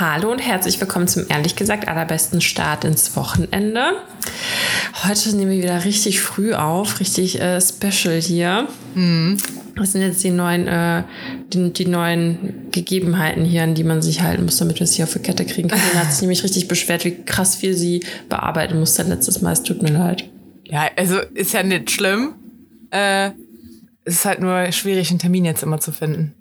Hallo und herzlich willkommen zum ehrlich gesagt allerbesten Start ins Wochenende. Heute nehmen wir wieder richtig früh auf, richtig äh, special hier. Mhm. Das sind jetzt die neuen, äh, die, die, neuen Gegebenheiten hier, an die man sich halten muss, damit wir es hier auf die Kette kriegen. Karina hat sich nämlich richtig beschwert, wie krass viel sie bearbeiten musste letztes Mal. Es tut mir leid. Ja, also ist ja nicht schlimm. Äh, es ist halt nur schwierig, einen Termin jetzt immer zu finden.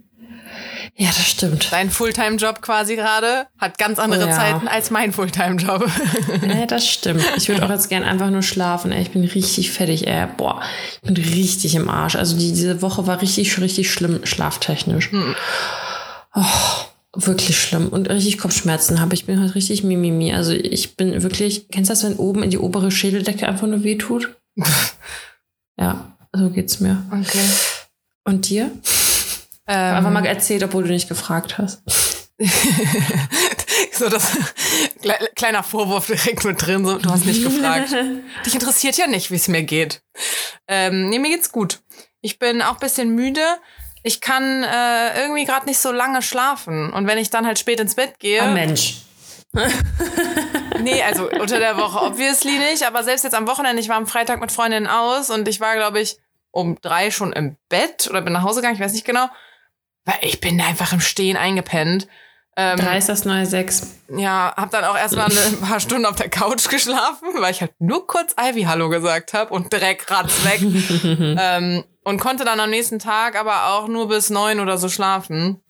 Ja, das stimmt. Dein Fulltime-Job quasi gerade hat ganz andere oh, ja. Zeiten als mein Fulltime-Job. Ja, das stimmt. Ich würde auch jetzt gern einfach nur schlafen. Ey. Ich bin richtig fertig. Ey. Boah, ich bin richtig im Arsch. Also die, diese Woche war richtig, richtig schlimm schlaftechnisch. Hm. Oh, wirklich schlimm. Und richtig Kopfschmerzen habe. Ich bin halt richtig mimimi. Also ich bin wirklich, kennst du das, wenn oben in die obere Schädeldecke einfach nur wehtut? ja, so geht's mir. Okay. Und dir? Ähm, Einfach mal erzählt, obwohl du nicht gefragt hast. so das kleiner Vorwurf direkt mit drin. So, du hast nicht gefragt. Dich interessiert ja nicht, wie es mir geht. Ähm, nee, mir geht's gut. Ich bin auch bisschen müde. Ich kann äh, irgendwie gerade nicht so lange schlafen. Und wenn ich dann halt spät ins Bett gehe. Ein Mensch. nee, also unter der Woche obviously nicht. Aber selbst jetzt am Wochenende, ich war am Freitag mit Freundinnen aus und ich war, glaube ich, um drei schon im Bett oder bin nach Hause gegangen, ich weiß nicht genau. Weil ich bin einfach im Stehen eingepennt. Ähm, Drei ist das neue Sechs. Ja, hab dann auch erstmal ein paar Stunden auf der Couch geschlafen, weil ich halt nur kurz Ivy Hallo gesagt habe und direkt ratz weg. ähm, und konnte dann am nächsten Tag aber auch nur bis neun oder so schlafen.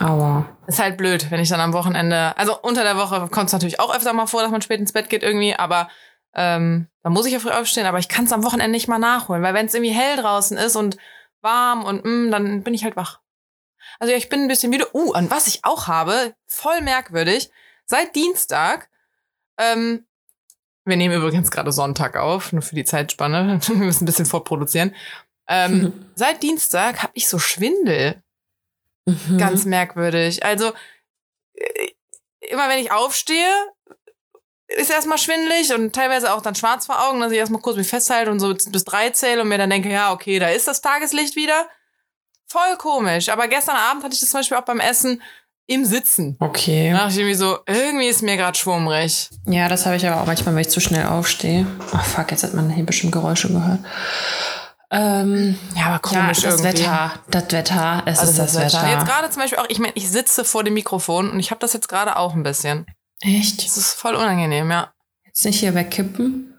Aua. Ist halt blöd, wenn ich dann am Wochenende, also unter der Woche kommt es natürlich auch öfter mal vor, dass man spät ins Bett geht irgendwie, aber ähm, da muss ich ja früh aufstehen, aber ich kann es am Wochenende nicht mal nachholen, weil wenn es irgendwie hell draußen ist und warm und mh, mm, dann bin ich halt wach. Also ja, ich bin ein bisschen müde. Uh, an was ich auch habe, voll merkwürdig. Seit Dienstag, ähm, wir nehmen übrigens gerade Sonntag auf, nur für die Zeitspanne. wir müssen ein bisschen vorproduzieren. Ähm, seit Dienstag habe ich so Schwindel. Mhm. Ganz merkwürdig. Also, äh, immer wenn ich aufstehe, ist erstmal schwindelig und teilweise auch dann schwarz vor Augen, dass ich erstmal kurz mich festhalte und so bis drei zähle und mir dann denke, ja, okay, da ist das Tageslicht wieder. Voll komisch. Aber gestern Abend hatte ich das zum Beispiel auch beim Essen im Sitzen. Okay. Da dachte ich irgendwie so, irgendwie ist mir gerade schwummrig. Ja, das habe ich aber auch manchmal, wenn ich zu schnell aufstehe. Oh fuck, jetzt hat man hier bestimmt Geräusche gehört. Ähm, ja, aber komisch ja, das irgendwie. Wetter, das Wetter, es also ist das, das Wetter. Wetter. Jetzt gerade zum Beispiel auch, ich meine, ich sitze vor dem Mikrofon und ich habe das jetzt gerade auch ein bisschen. Echt? Das ist voll unangenehm, ja. Jetzt nicht hier wegkippen?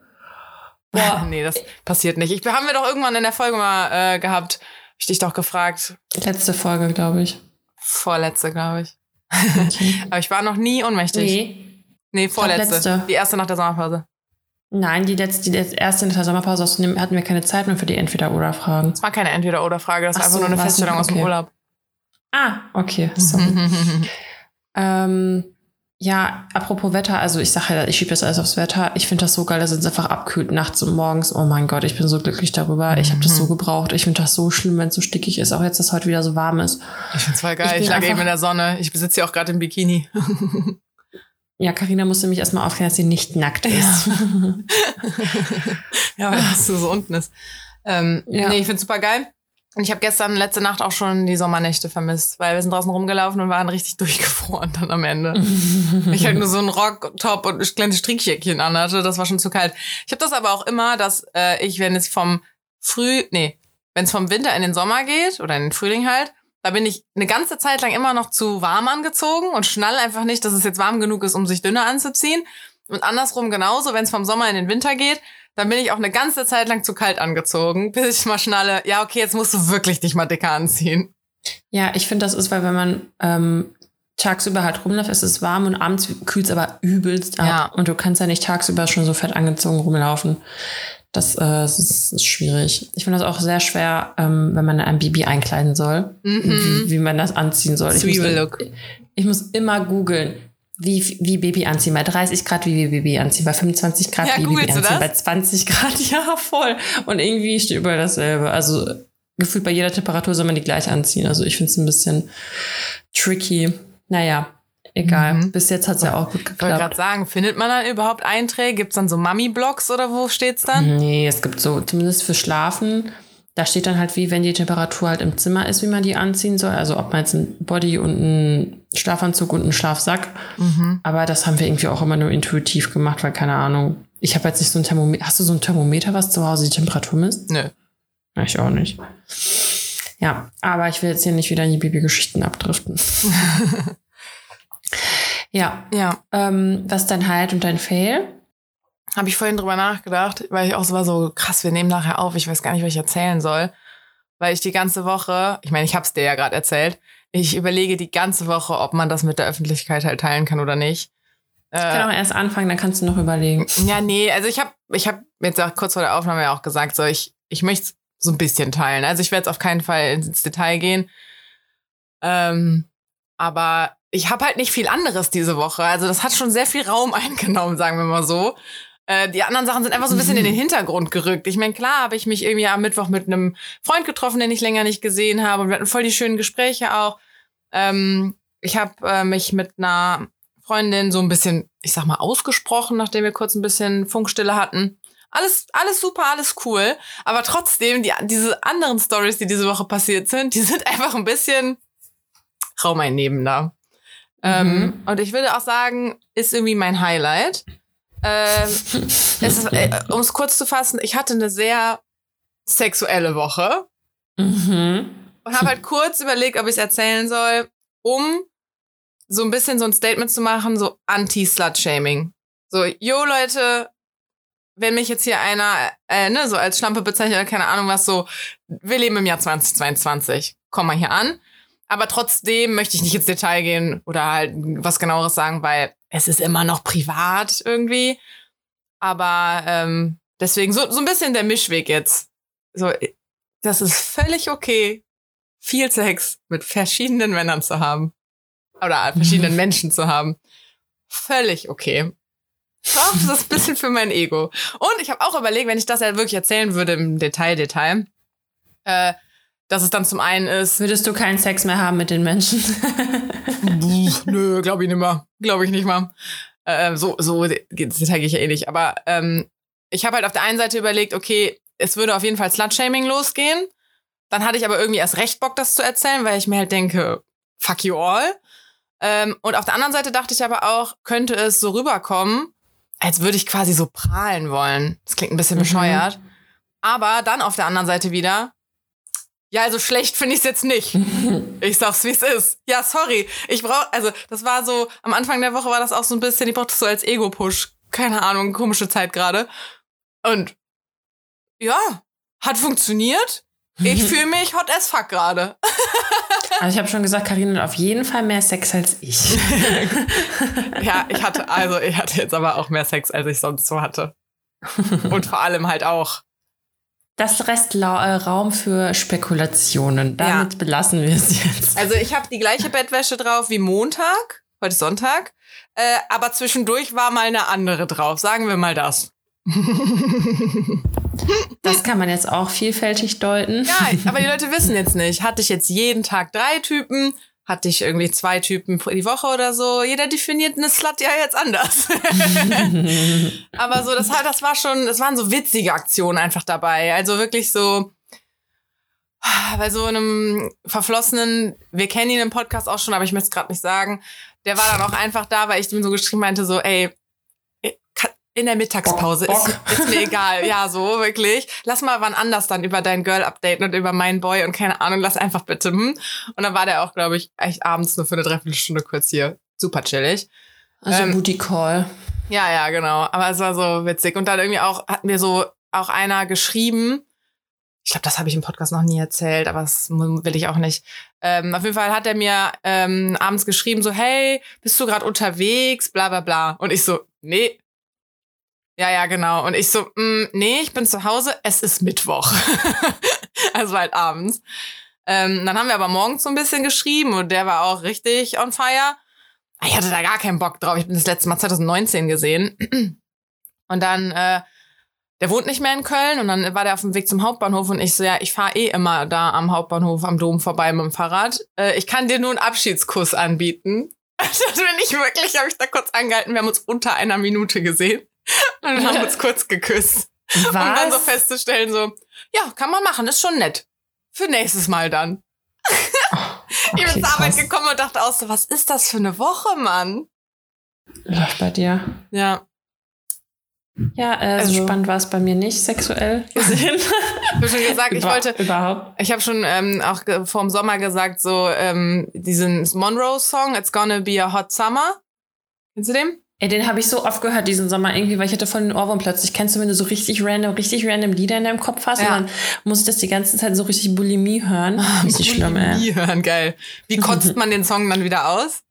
Boah. nee, das passiert nicht. Ich, haben wir doch irgendwann in der Folge mal äh, gehabt, ich dich doch gefragt. Letzte Folge, glaube ich. Vorletzte, glaube ich. Okay. Aber ich war noch nie ohnmächtig. Nee. Nee, vorletzte. Letzte. Die erste nach der Sommerpause. Nein, die, letzte, die erste nach der Sommerpause hatten wir keine Zeit mehr für die Entweder-Oder-Fragen. Das war keine Entweder-Oder-Frage, das war einfach so, nur eine Feststellung aus dem Urlaub. Ah, okay. Sorry. ähm, ja, apropos Wetter, also ich sage ja, ich schiebe das alles aufs Wetter. Ich finde das so geil, dass es einfach abkühlt nachts und morgens. Oh mein Gott, ich bin so glücklich darüber. Ich habe das so mhm. gebraucht. Ich finde das so schlimm, wenn es so stickig ist. Auch jetzt, dass heute wieder so warm ist. Ich finde es voll geil. Ich, ich lag eben in der Sonne. Ich besitze ja auch gerade im Bikini. ja, Karina musste mich erstmal aufklären, dass sie nicht nackt ist. ja, weil das so unten ist. Ähm, ja. Nee, ich finde super geil. Und ich habe gestern, letzte Nacht auch schon die Sommernächte vermisst, weil wir sind draußen rumgelaufen und waren richtig durchgefroren dann am Ende. ich halt nur so einen Rock, Top und ein kleines Strickjäckchen anhatte, das war schon zu kalt. Ich habe das aber auch immer, dass äh, ich, wenn es vom Früh, nee, wenn es vom Winter in den Sommer geht oder in den Frühling halt, da bin ich eine ganze Zeit lang immer noch zu warm angezogen und schnall einfach nicht, dass es jetzt warm genug ist, um sich dünner anzuziehen. Und andersrum genauso, wenn es vom Sommer in den Winter geht, dann bin ich auch eine ganze Zeit lang zu kalt angezogen, bis ich mal schnalle, ja, okay, jetzt musst du wirklich dich mal dicker anziehen. Ja, ich finde, das ist, weil wenn man ähm, tagsüber halt rumläuft, ist es warm und abends kühlt es aber übelst ab. Ja. Und du kannst ja nicht tagsüber schon so fett angezogen rumlaufen. Das, äh, das ist schwierig. Ich finde das auch sehr schwer, ähm, wenn man ein Baby einkleiden soll, mhm. wie, wie, man das anziehen soll. Ich muss, look. ich muss immer googeln, wie, wie Baby anziehen. Bei 30 Grad wie Baby anziehen, bei 25 Grad ja, wie Baby anziehen, bei 20 Grad, ja, voll. Und irgendwie steht überall dasselbe. Also gefühlt bei jeder Temperatur soll man die gleich anziehen. Also ich finde es ein bisschen tricky. Naja, egal. Mhm. Bis jetzt hat es ja auch gut geklappt. Ich wollte gerade sagen, findet man dann überhaupt Einträge? Gibt es dann so Mummy-Blogs oder wo steht's dann? Nee, es gibt so, zumindest für Schlafen da steht dann halt, wie wenn die Temperatur halt im Zimmer ist, wie man die anziehen soll. Also ob man jetzt ein Body und einen Schlafanzug und einen Schlafsack. Mhm. Aber das haben wir irgendwie auch immer nur intuitiv gemacht, weil keine Ahnung. Ich habe jetzt nicht so ein Thermometer. Hast du so ein Thermometer, was zu Hause die Temperatur misst? Nö. Ja, ich auch nicht. Ja, aber ich will jetzt hier nicht wieder in die Babygeschichten abdriften. ja. Ja. Ähm, was ist dein Highlight und dein Fail? Habe ich vorhin drüber nachgedacht, weil ich auch so war so, krass, wir nehmen nachher auf, ich weiß gar nicht, was ich erzählen soll. Weil ich die ganze Woche, ich meine, ich habe es dir ja gerade erzählt, ich überlege die ganze Woche, ob man das mit der Öffentlichkeit halt teilen kann oder nicht. Ich kann auch erst anfangen, dann kannst du noch überlegen. Ja, nee, also ich habe ich hab jetzt auch kurz vor der Aufnahme ja auch gesagt, so ich, ich möchte so ein bisschen teilen. Also ich werde jetzt auf keinen Fall ins Detail gehen. Ähm, aber ich habe halt nicht viel anderes diese Woche. Also das hat schon sehr viel Raum eingenommen, sagen wir mal so. Äh, die anderen Sachen sind einfach so ein bisschen in den Hintergrund gerückt. Ich meine, klar habe ich mich irgendwie am Mittwoch mit einem Freund getroffen, den ich länger nicht gesehen habe. Und wir hatten voll die schönen Gespräche auch. Ähm, ich habe äh, mich mit einer Freundin so ein bisschen, ich sag mal, ausgesprochen, nachdem wir kurz ein bisschen Funkstille hatten. Alles, alles super, alles cool. Aber trotzdem, die, diese anderen Stories, die diese Woche passiert sind, die sind einfach ein bisschen raumeinnehmender. Ähm, und ich würde auch sagen, ist irgendwie mein Highlight. Ähm, ist, äh, um es kurz zu fassen, ich hatte eine sehr sexuelle Woche Mhm. und habe halt kurz überlegt, ob ich es erzählen soll, um so ein bisschen so ein Statement zu machen, so Anti-Slut-Shaming. So, yo Leute, wenn mich jetzt hier einer äh, ne, so als Schlampe bezeichnet oder keine Ahnung was, so, wir leben im Jahr 2022, komm mal hier an. Aber trotzdem möchte ich nicht ins Detail gehen oder halt was genaueres sagen, weil es ist immer noch privat irgendwie. Aber ähm, deswegen so, so ein bisschen der Mischweg jetzt. So, das ist völlig okay, viel Sex mit verschiedenen Männern zu haben. Oder verschiedenen Menschen zu haben. Völlig okay. Doch, das ist ein bisschen für mein Ego. Und ich habe auch überlegt, wenn ich das ja wirklich erzählen würde im Detail, Detail, äh, dass es dann zum einen ist. Würdest du keinen Sex mehr haben mit den Menschen? Nö, glaube ich nicht mal. Glaube ich nicht mal. Äh, so, so ins Detail gehe ich ja eh nicht. Aber ähm, ich habe halt auf der einen Seite überlegt, okay, es würde auf jeden Fall Slut-Shaming losgehen. Dann hatte ich aber irgendwie erst recht Bock, das zu erzählen, weil ich mir halt denke, fuck you all. Ähm, und auf der anderen Seite dachte ich aber auch, könnte es so rüberkommen, als würde ich quasi so prahlen wollen. Das klingt ein bisschen Mhm. bescheuert. Aber dann auf der anderen Seite wieder, ja, also schlecht finde ich es jetzt nicht. Ich sag's, wie es ist. Ja, sorry. Ich brauch, also das war so, am Anfang der Woche war das auch so ein bisschen, ich brauchte das so als Ego-Push. Keine Ahnung, komische Zeit gerade. Und ja, hat funktioniert. Ich fühle mich hot as fuck gerade. Also ich habe schon gesagt, Karina hat auf jeden Fall mehr Sex als ich. Ja, ich hatte, also ich hatte jetzt aber auch mehr Sex, als ich sonst so hatte. Und vor allem halt auch. Das äh, Raum für Spekulationen. Damit belassen wir es jetzt. Also ich habe die gleiche Bettwäsche drauf wie Montag, heute ist Sonntag, äh, aber zwischendurch war mal eine andere drauf. Sagen wir mal das. Das kann man jetzt auch vielfältig deuten. Ja, aber die Leute wissen jetzt nicht. Hatte ich jetzt jeden Tag drei Typen? Hatte ich irgendwie zwei Typen die Woche oder so? Jeder definiert eine Slut ja jetzt anders. aber so, das, das war schon, das waren so witzige Aktionen einfach dabei. Also wirklich so, bei so einem verflossenen, wir kennen ihn im Podcast auch schon, aber ich möchte es gerade nicht sagen. Der war dann auch einfach da, weil ich ihm so geschrieben meinte, so, ey, in der Mittagspause Bock, ist, ist mir egal. Ja, so wirklich. Lass mal wann anders dann über dein Girl updaten und über meinen Boy und keine Ahnung, lass einfach bitte. Hm? Und dann war der auch, glaube ich, echt abends nur für eine Dreiviertelstunde kurz hier. Super chillig. Also Ähm, Booty Call. Ja, ja, genau. Aber es war so witzig. Und dann irgendwie auch, hat mir so auch einer geschrieben, ich glaube, das habe ich im Podcast noch nie erzählt, aber das will ich auch nicht. Ähm, auf jeden Fall hat er mir ähm, abends geschrieben, so, hey, bist du gerade unterwegs, bla bla bla. Und ich so, nee. Ja, ja, genau. Und ich so, mm, nee, ich bin zu Hause, es ist Mittwoch. also halt abends. Ähm, dann haben wir aber morgens so ein bisschen geschrieben und der war auch richtig on fire. Ich hatte da gar keinen Bock drauf. Ich bin das letzte Mal 2019 gesehen. Und dann, äh, der wohnt nicht mehr in Köln und dann war der auf dem Weg zum Hauptbahnhof und ich so, ja, ich fahre eh immer da am Hauptbahnhof am Dom vorbei mit dem Fahrrad. Äh, ich kann dir nur einen Abschiedskuss anbieten. Das bin ich wirklich, habe ich da kurz angehalten. Wir haben uns unter einer Minute gesehen und haben uns kurz geküsst. Um dann so Was? festzustellen, so, Ja, kann man machen, ist schon nett. Für nächstes Mal dann. ich Okay, bin zur Arbeit gekommen und dachte auch so, was ist das für eine Woche, Mann? Läuft bei dir. Ja. Ja, äh, Also- so spannend war es bei mir nicht, sexuell gesehen. Ich habe schon gesagt, ich Über- wollte, Überhaupt. ich habe schon ähm, auch vor dem Sommer gesagt, so ähm, diesen Monroe-Song, It's Gonna Be a Hot Summer. Kennst du den? Ey, den habe ich so oft gehört diesen Sommer irgendwie, weil ich hatte voll den Ohrwurm plötzlich. Kennst du, wenn du so richtig random, richtig random Lieder in deinem Kopf hast Ja. und dann muss ich das die ganze Zeit so richtig Bulimie hören. Richtig schlimm, ey. Nie hören, geil. Wie kotzt man den Song dann wieder aus?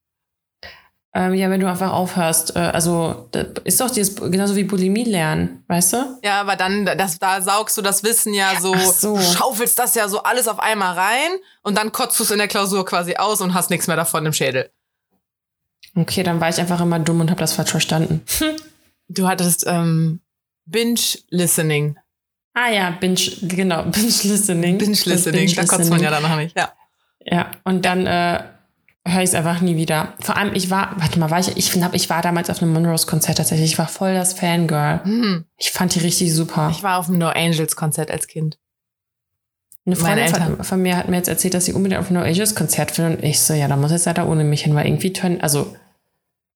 Ähm, ja, wenn du einfach aufhörst. Äh, also, das ist doch dieses, genauso wie Bulimie lernen, weißt du? Ja, aber dann, das, da saugst du das Wissen ja so, so. schaufelst das ja so alles auf einmal rein und dann kotzt du es in der Klausur quasi aus und hast nichts mehr davon im Schädel. Okay, dann war ich einfach immer dumm und habe das falsch verstanden. Du hattest ähm, Binge-Listening. Ah ja, Binge, genau, Binge-Listening. Binge-Listening, da kotzt man ja dann noch nicht. Ja. Ja, und dann äh, höre ich es einfach nie wieder. Vor allem, ich war, warte mal, war ich, ich glaube, ich war damals auf einem Monrose-Konzert tatsächlich. Ich war voll das Fangirl. Hm. Ich fand die richtig super. Ich war auf dem No Angels-Konzert als Kind. Eine Freundin von, von mir hat mir jetzt erzählt, dass sie unbedingt auf ein No Ages Konzert will und ich so, ja, da muss jetzt leider ohne mich hin, weil irgendwie turn, also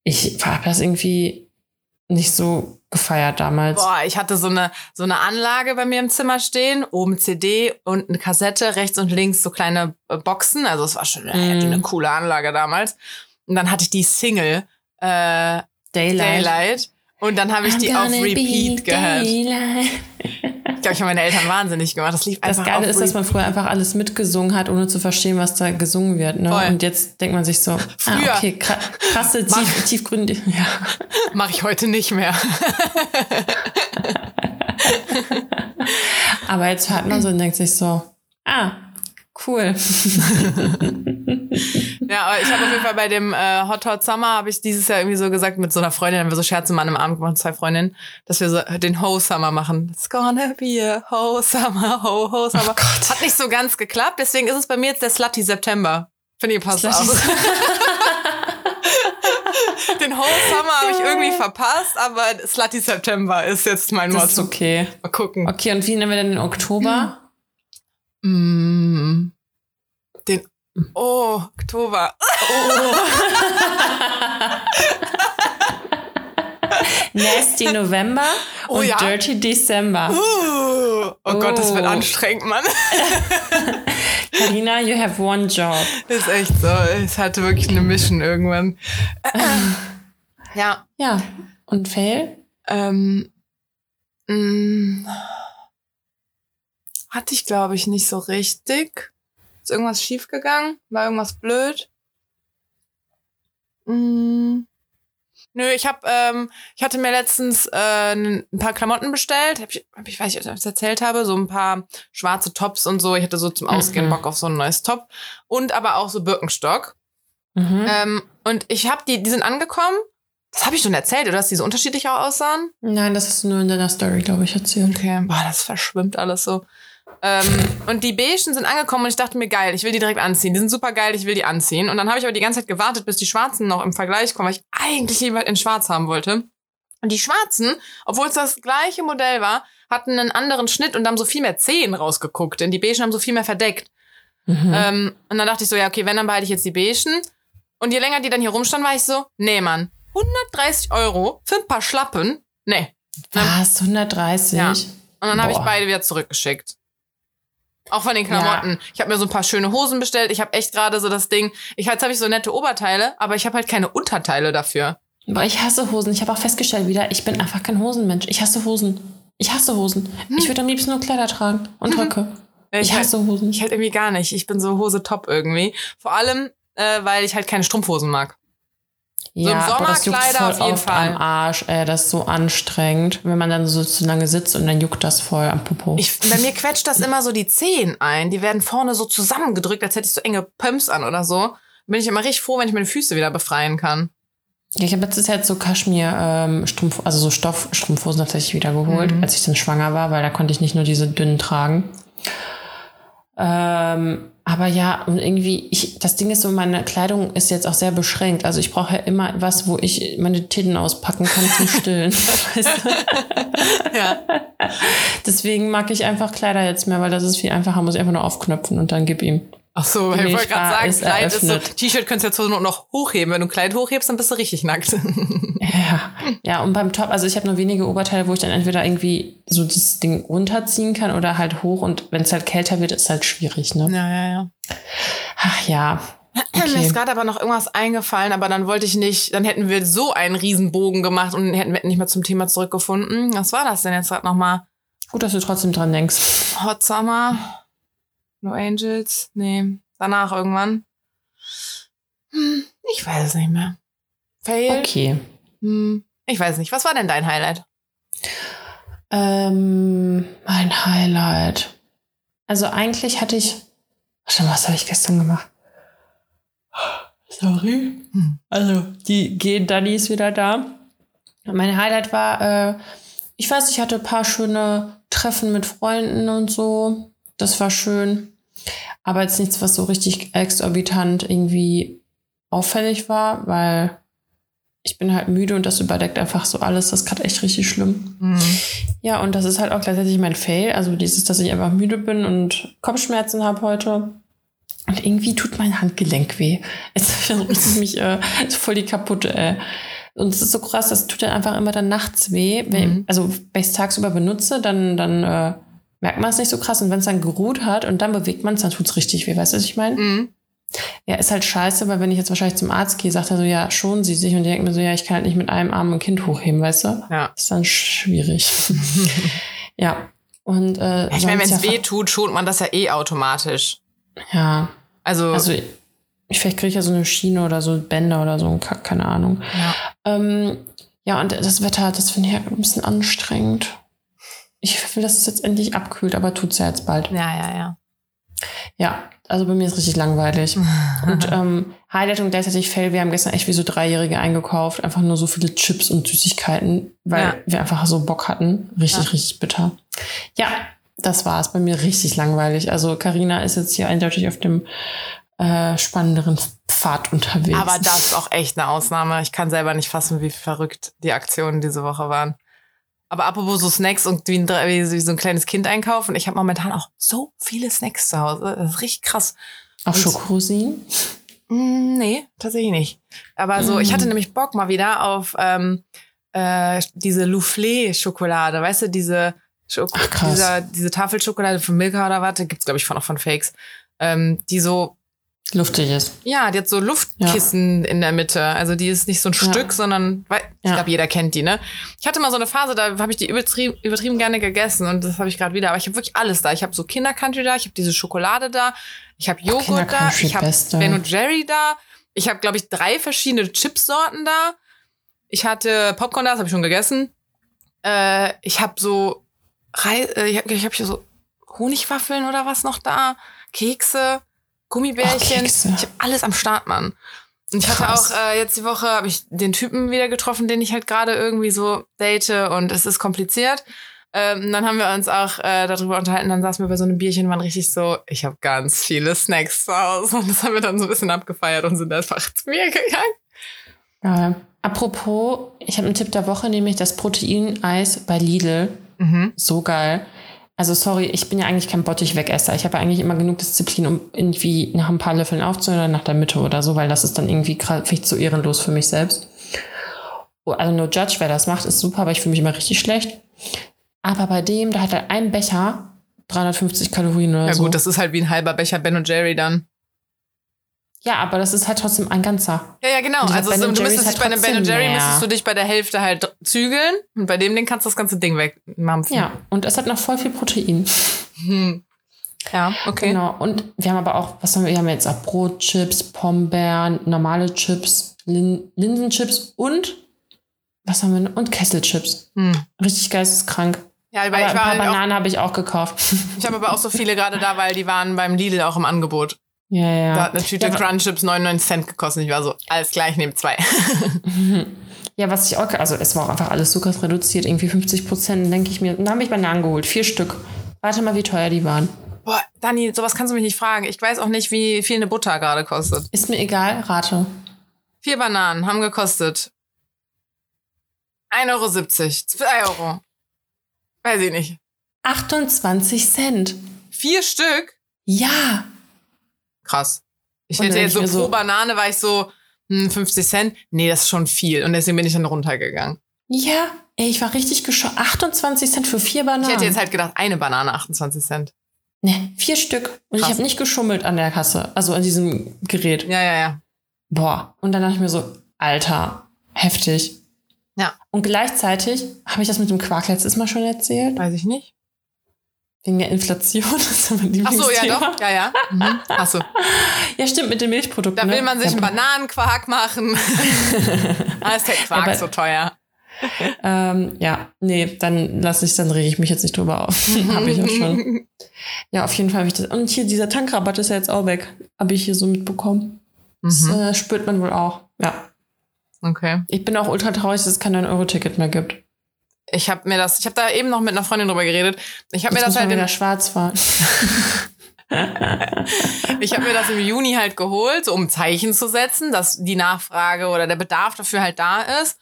ich habe das irgendwie nicht so gefeiert damals. Boah, ich hatte so eine, so eine Anlage bei mir im Zimmer stehen, oben CD und eine Kassette, rechts und links so kleine äh, Boxen. Also es war schon eine, Mm. eine coole Anlage damals. Und dann hatte ich die Single äh, Daylight. Daylight. Und dann habe ich I'm die auf Repeat gehört. Glaube, ich habe meine Eltern wahnsinnig gemacht. Das lief Das einfach Geile auf ist, dass man früher einfach alles mitgesungen hat, ohne zu verstehen, was da gesungen wird. Ne? Voll. Und jetzt denkt man sich so, Früher. ah, okay, kra- krasse, tief, tiefgründige. Ja. Mache ich heute nicht mehr. Aber jetzt hört man so und denkt sich so, ah, cool. Ja, aber ich habe auf jeden Fall bei dem äh, Hot Hot Summer habe ich dieses Jahr irgendwie so gesagt mit so einer Freundin, haben wir so Scherze mal an einem Abend gemacht, zwei Freundinnen, dass wir so den Ho Summer machen. It's gonna be a Ho Summer, Ho Ho Summer. Gott. Hat nicht so ganz geklappt, deswegen ist es bei mir jetzt der Slutty September. Finde ich passt Slutty auch. den Ho Summer habe ich irgendwie verpasst, aber Slutty September ist jetzt mein Das ist okay. Mal gucken. Okay, und wie nennen wir denn den Oktober? Mm, den Oh, Oktober. Nasty November Oh und ja. Dirty December. Oh, oh Gott, das wird Oh. anstrengend, Mann. Karina, you have one job. Ist echt so. Es hatte wirklich eine Mission irgendwann. Ja. Ja. Und Fail? Ähm, mh, hatte ich, glaube ich, nicht so richtig. Ist irgendwas schiefgegangen? War irgendwas blöd? Mm. Nö, ich hab, ähm, ich hatte mir letztens äh, ein paar Klamotten bestellt. Hab ich, hab ich weiß nicht, ob ich das erzählt habe. So ein paar schwarze Tops und so. Ich hatte so zum Ausgehen Mhm. Bock auf so ein neues Top. Und aber auch so Birkenstock. Mhm. Ähm, und ich habe die, die sind angekommen. Das habe ich schon erzählt, oder dass die so unterschiedlich auch aussahen? Nein, das du nur in deiner Story, glaube ich, erzählt. Okay. Boah, das verschwimmt alles so. Ähm, und die beigen sind angekommen und ich dachte mir, geil, ich will die direkt anziehen. Die sind super geil, ich will die anziehen. Und dann habe ich aber die ganze Zeit gewartet, bis die schwarzen noch im Vergleich kommen, weil ich eigentlich lieber in schwarz haben wollte. Und die schwarzen, obwohl es das gleiche Modell war, hatten einen anderen Schnitt und haben so viel mehr Zehen rausgeguckt. Denn die beigen haben so viel mehr verdeckt. Mhm. Ähm, und dann dachte ich so, ja, okay, wenn, dann behalte ich jetzt die beigen. Und je länger die dann hier rumstanden, war ich so, nee, Mann, 130 Euro für ein paar Schlappen? Nee. Was? 130? Ja. Und dann habe ich beide wieder zurückgeschickt. Auch von den Klamotten. Ich habe mir so ein paar schöne Hosen bestellt. Ich habe echt gerade so das Ding. Ich jetzt habe ich so nette Oberteile, aber ich habe halt keine Unterteile dafür. Boah, ich hasse Hosen. Ich habe auch festgestellt wieder, ich bin einfach kein Hosenmensch. Ich hasse Hosen. Ich hasse Hosen. Ich würde am liebsten nur Kleider tragen und Röcke. Ich halt, hasse Hosen. ich halt irgendwie gar nicht. Ich bin so Hose top irgendwie. Vor allem, äh, weil ich halt keine Strumpfhosen mag. Ja, im aber das juckt Sommerkleider voll auf jeden Fall. am Arsch. Ey, das ist so anstrengend, wenn man dann so zu lange sitzt und dann juckt das voll am Popo. Ich, bei mir quetscht das immer so die Zehen ein. Die werden vorne so zusammengedrückt, als hätte ich so enge Pumps an oder so. Bin ich immer richtig froh, wenn ich meine Füße wieder befreien kann. Ja, ich habe letztes Jahr so Kaschmir ähm, Strumpf, also so Stoffstrumpfhosen tatsächlich wieder geholt, Mhm. als ich dann schwanger war, weil da konnte ich nicht nur diese dünnen tragen. Ähm, aber ja, und irgendwie, ich, das Ding ist so, meine Kleidung ist jetzt auch sehr beschränkt. Also ich brauche ja immer was, wo ich meine Titten auspacken kann zum Stillen. weißt du? Ja. Deswegen mag ich einfach Kleider jetzt mehr, weil das ist viel einfacher, muss ich einfach nur aufknöpfen und dann gib ihm. Ach so, ich wollte gerade sagen, ist Kleid ist so, eröffnet. T-Shirt könntest du jetzt zur Not noch hochheben. Wenn du ein Kleid hochhebst, dann bist du richtig nackt. Ja, ja, und beim Top, also ich habe nur wenige Oberteile, wo ich dann entweder irgendwie so das Ding runterziehen kann oder halt hoch und wenn es halt kälter wird, ist halt schwierig, ne? ja, ja, ja. Ach ja. Mir Okay. ist gerade aber noch irgendwas eingefallen, aber dann wollte ich nicht, dann hätten wir so einen Riesenbogen gemacht und hätten wir nicht mehr zum Thema zurückgefunden. Was war das denn jetzt gerade nochmal? Gut, dass du trotzdem dran denkst. Hot Summer? No Angels? Nee. Danach irgendwann? Hm, ich weiß es nicht mehr. Fail? Okay. Hm, ich weiß nicht. Was war denn dein Highlight? Ähm, mein Highlight. Also eigentlich hatte ich. Warte mal, was habe ich gestern gemacht? Sorry. Hm. Also, die gehen Dani ist wieder da. Mein Highlight war, äh, ich weiß, ich hatte ein paar schöne Treffen mit Freunden und so. Das war schön. Aber jetzt nichts, was so richtig exorbitant irgendwie auffällig war, weil ich bin halt müde und das überdeckt einfach so alles. Das ist gerade echt richtig schlimm. Hm. Ja, und das ist halt auch gleichzeitig mein Fail. Also dieses, dass ich einfach müde bin und Kopfschmerzen habe heute. Und irgendwie tut mein Handgelenk weh. Jetzt versuche ich mich äh, voll die kaputte. Äh. Und es ist so krass, das tut dann einfach immer dann nachts weh. Wenn, Mhm. Also wenn ich es tagsüber benutze, dann, dann äh, merkt man es nicht so krass. Und wenn es dann geruht hat und dann bewegt man es, dann tut es richtig weh. Weißt du, was ich meine? Hm. Ja, ist halt scheiße, weil wenn ich jetzt wahrscheinlich zum Arzt gehe, sagt er so, ja, schonen Sie sich. Und die denken mir so, ja, ich kann halt nicht mit einem Arm ein Kind hochheben, weißt du? Ja. ist dann schwierig. ja. Und äh, Ich meine, wenn es ja weh tut, schont man das ja eh automatisch. Ja. Also, Also ich, vielleicht kriege ich ja so eine Schiene oder so Bänder oder so, ein Kack, keine Ahnung. ja. Ähm, ja, und das Wetter, das finde ich halt ein bisschen anstrengend. Ich will, dass es jetzt endlich abkühlt, aber tut's ja jetzt bald. ja, ja, ja. Ja, also bei mir ist richtig langweilig. Und ähm, Highlight und gleichzeitig Fail, wir haben gestern echt wie so Dreijährige eingekauft. Einfach nur so viele Chips und Süßigkeiten, weil Ja. wir einfach so Bock hatten. Richtig, Ja. richtig bitter. Ja, das war es bei mir richtig langweilig. Also Karina ist jetzt hier eindeutig auf dem äh, spannenderen Pfad unterwegs. Aber das ist auch echt eine Ausnahme. Ich kann selber nicht fassen, wie verrückt die Aktionen diese Woche waren. Aber apropos so Snacks und wie, ein, wie so ein kleines Kind einkaufen, ich habe momentan auch so viele Snacks zu Hause. Das ist richtig krass. Auf und- Schokorosinen? Mm, nee, tatsächlich nicht. Aber so, ich Mm. hatte nämlich Bock mal wieder auf ähm, äh, diese Soufflé-Schokolade, weißt du, diese, Schoko Ach, dieser, diese Tafelschokolade von Milka oder was, gibt's glaube ich von auch von Fakes, ähm, die so Luftig ist. Ja, die hat so Luftkissen in der Mitte. Also die ist nicht so ein Ja. Stück, sondern weil, ich Ja. glaube, jeder kennt die, ne? Ich hatte mal so eine Phase, da habe ich die übertrieben, übertrieben gerne gegessen und das habe ich gerade wieder. Aber ich habe wirklich alles da. Ich habe so Kindercountry da, ich habe diese Schokolade da, ich habe Joghurt da, ich habe. Ben und Jerry da, ich habe, glaube ich, drei verschiedene Chipsorten da. Ich hatte Popcorn da, das habe ich schon gegessen. Äh, ich habe so Rei äh, ich habe ich hab hier so Honigwaffeln oder was noch da, Kekse, Gummibärchen. Ach. Ich habe alles am Start, Mann. Und ich hatte Krass. auch äh, jetzt die Woche habe ich den Typen wieder getroffen, den ich halt gerade irgendwie so date und es ist kompliziert. Ähm, dann haben wir uns auch äh, darüber unterhalten, dann saßen wir bei so einem Bierchen und waren richtig so, ich habe ganz viele Snacks zu Hause und das haben wir dann so ein bisschen abgefeiert und sind einfach zu mir gegangen. Geil. Apropos, ich habe einen Tipp der Woche, nämlich das Proteineis bei Lidl. Mhm. So geil. Also sorry, ich bin ja eigentlich kein Bottich-Wegesser. Ich habe ja eigentlich immer genug Disziplin, um irgendwie nach ein paar Löffeln aufzuhören oder nach der Mitte oder so, weil das ist dann irgendwie gerade vielleicht zu ehrenlos für mich selbst. Oh, Also no judge, wer das macht, ist super, aber ich fühle mich immer richtig schlecht. Aber bei dem, da hat er ein Becher 350 Kalorien oder Ja so. gut, das ist halt wie ein halber Becher Ben und Jerry dann. Ja, aber das ist halt trotzdem ein ganzer. Ja, ja, genau. Also so, du müsstest dich bei einem Ben Jerry mehr. müsstest du dich bei der Hälfte halt zügeln und bei dem Ding kannst du das ganze Ding wegmampfen. Ja, und es hat noch voll viel Protein. Hm. Ja, okay. Genau. Und wir haben aber auch, was haben wir? Wir haben jetzt auch Brotchips, Pombeeren, normale Chips, Lin Linsenchips und was haben wir noch? Und Kesselchips. Hm. Richtig geisteskrank. Ja, Aber weil ein ich war paar halt Bananen habe ich auch gekauft. ich habe aber auch so viele gerade da, weil die waren beim Lidl auch im Angebot. Ja, ja. Da hat eine Tüte ja, Crunchips 99 Cent gekostet. Ich war so, alles gleich, ich nehme zwei. ja, was ich auch, also es war auch einfach alles Zucker reduziert, irgendwie 50 Prozent, denke ich mir. Und da habe ich Bananen geholt, vier Stück. Warte mal, wie teuer die waren. Boah, Dani, sowas kannst du mich nicht fragen. Ich weiß auch nicht, wie viel eine Butter gerade kostet. Ist mir egal, rate. Vier Bananen haben gekostet 1,70 Euro. 2 Euro. Weiß ich nicht. 28 Cent. Vier Stück? Ja. Krass. Ich hätte jetzt so pro so- Banane war ich so, hm, 50 Cent. Nee, das ist schon viel. Und deswegen bin ich dann runtergegangen. Ja. Ey, ich war richtig geschockt. 28 Cent für vier Bananen. Ich hätte jetzt halt gedacht, eine Banane 28 Cent. Ne, vier Stück. Und Krass. ich habe nicht geschummelt an der Kasse. Also an diesem Gerät. Ja, ja, ja. Boah. Und dann dachte ich mir so, Alter, heftig. Ja. Und gleichzeitig, habe ich das mit dem Quark letztes Mal schon erzählt? Weiß ich nicht. Wegen der Inflation. Das ist mein Ach so, ja doch. Ja, ja. Mhm. Ach so. Ja, stimmt, mit den Milchprodukten. Da will ne? man sich Ja, einen Bananenquark machen. da ist der Quark aber- so teuer. Ähm, ja, nee, dann lasse ich, dann rege ich mich jetzt nicht drüber auf. habe ich ja schon. Ja, auf jeden Fall habe ich das. Und hier, dieser Tankrabatt ist ja jetzt auch weg. Habe ich hier so mitbekommen. Das Mhm. äh, spürt man wohl auch. Ja. Okay. Ich bin auch ultra traurig, dass es kein 9-Euro-Ticket mehr gibt. Ich habe mir das, ich habe da eben noch mit einer Freundin drüber geredet. Ich habe mir das halt im, wieder schwarz fahren. ich habe mir das im Juni halt geholt, so um ein Zeichen zu setzen, dass die Nachfrage oder der Bedarf dafür halt da ist.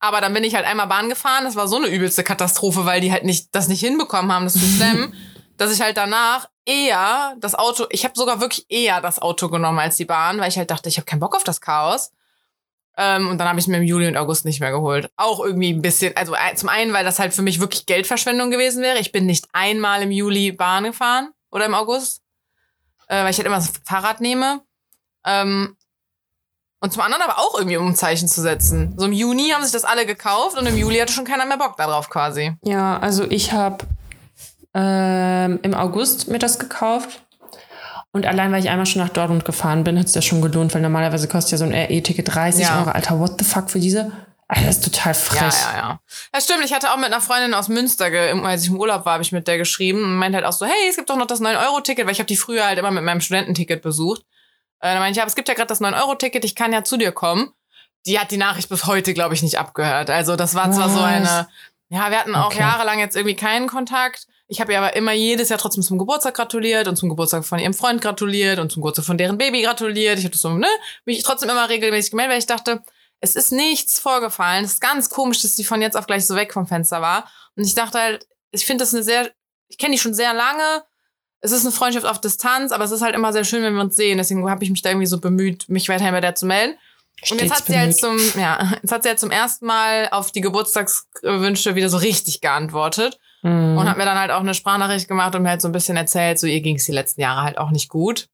Aber dann bin ich halt einmal Bahn gefahren. Das war so eine übelste Katastrophe, weil die halt nicht das nicht hinbekommen haben, das zu stemmen, dass ich halt danach eher das Auto, ich habe sogar wirklich eher das Auto genommen als die Bahn, weil ich halt dachte, ich habe keinen Bock auf das Chaos. Ähm, und dann habe ich mir im Juli und August nicht mehr geholt. Auch irgendwie ein bisschen, also ein- zum einen, weil das halt für mich wirklich Geldverschwendung gewesen wäre. Ich bin nicht einmal im Juli Bahn gefahren oder im August, äh, weil ich halt immer das Fahrrad nehme. Ähm, und zum anderen aber auch irgendwie, um ein Zeichen zu setzen. So im Juni haben sich das alle gekauft und im Juli hatte schon keiner mehr Bock darauf quasi. Ja, also ich habe ähm, im August mir das gekauft. Und allein, weil ich einmal schon nach Dortmund gefahren bin, hat es das schon gelohnt, weil normalerweise kostet ja so ein RE-Ticket 30 Ja. Euro. Alter, what the fuck für diese? Alter, das ist total frech. Ja, ja, ja. Ja, stimmt. Ich hatte auch mit einer Freundin aus Münster, als ich im Urlaub war, habe ich mit der geschrieben und meinte halt auch so, hey, es gibt doch noch das 9-Euro-Ticket, weil ich habe die früher halt immer mit meinem Studententicket besucht. Äh, dann meinte ich, ja, aber es gibt ja gerade das 9-Euro-Ticket, ich kann ja zu dir kommen. Die hat die Nachricht bis heute, glaube ich, nicht abgehört. Also das war zwar so Was? eine, ja, wir hatten auch Okay. jahrelang jetzt irgendwie keinen Kontakt. Ich habe ihr aber immer jedes Jahr trotzdem zum Geburtstag gratuliert und zum Geburtstag von ihrem Freund gratuliert und zum Geburtstag von deren Baby gratuliert. Ich habe so, ne, mich trotzdem immer regelmäßig gemeldet, weil ich dachte, es ist nichts vorgefallen. Es ist ganz komisch, dass die von jetzt auf gleich so weg vom Fenster war. Und ich dachte halt, ich finde das eine sehr, ich kenne die schon sehr lange. Es ist eine Freundschaft auf Distanz, aber es ist halt immer sehr schön, wenn wir uns sehen. Deswegen habe ich mich da irgendwie so bemüht, mich weiterhin bei der zu melden. Und jetzt Stets hat sie halt zum, ja, jetzt hat sie halt zum ersten Mal auf die Geburtstagswünsche wieder so richtig geantwortet Mhm. und hat mir dann halt auch eine Sprachnachricht gemacht und mir halt so ein bisschen erzählt, so ihr ging es die letzten Jahre halt auch nicht gut.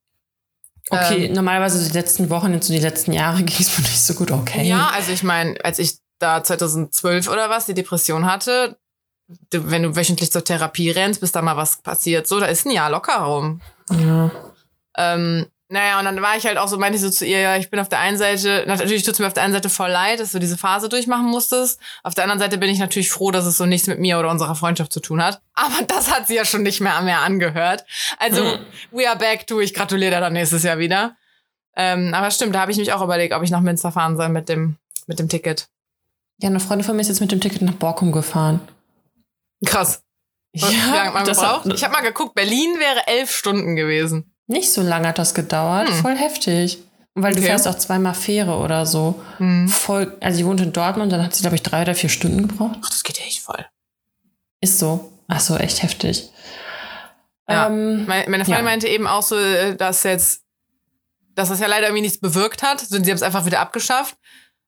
Okay, Ähm, normalerweise die letzten Wochen, jetzt so die letzten Jahre ging es mir nicht so gut. Okay. Ja, also ich meine, als ich da 2012 oder was die Depression hatte, wenn du wöchentlich zur Therapie rennst, bis da mal was passiert, so, da ist ein Jahr locker rum. ja. Ähm, naja, und dann war ich halt auch so, meinte ich so zu ihr, ja, ich bin auf der einen Seite, natürlich tut es mir auf der einen Seite voll leid, dass du diese Phase durchmachen musstest. Auf der anderen Seite bin ich natürlich froh, dass es so nichts mit mir oder unserer Freundschaft zu tun hat. Aber das hat sie ja schon nicht mehr, mehr angehört. Also, Mhm. we are back to, ich gratuliere dir dann nächstes Jahr wieder. Ähm, aber stimmt, da habe ich mich auch überlegt, ob ich nach Münster fahren soll mit dem, mit dem Ticket. ja, eine Freundin von mir ist jetzt mit dem Ticket nach Borkum gefahren. Krass. Und wie lange man das gebraucht? hat, ich habe mal geguckt, Berlin wäre elf Stunden gewesen. Nicht so lange hat das gedauert. Hm. Voll heftig. Weil du Okay. fährst auch zweimal Fähre oder so. Hm. Voll, also sie wohnt in Dortmund, dann hat sie, glaube ich, drei oder vier Stunden gebraucht. Ach, das geht ja echt voll. Ist so. Ach so, echt heftig. Ja. Ähm, Meine, meine Freundin Ja. meinte eben auch so, äh, dass jetzt, dass das ja leider irgendwie nichts bewirkt hat. Sie haben es einfach wieder abgeschafft.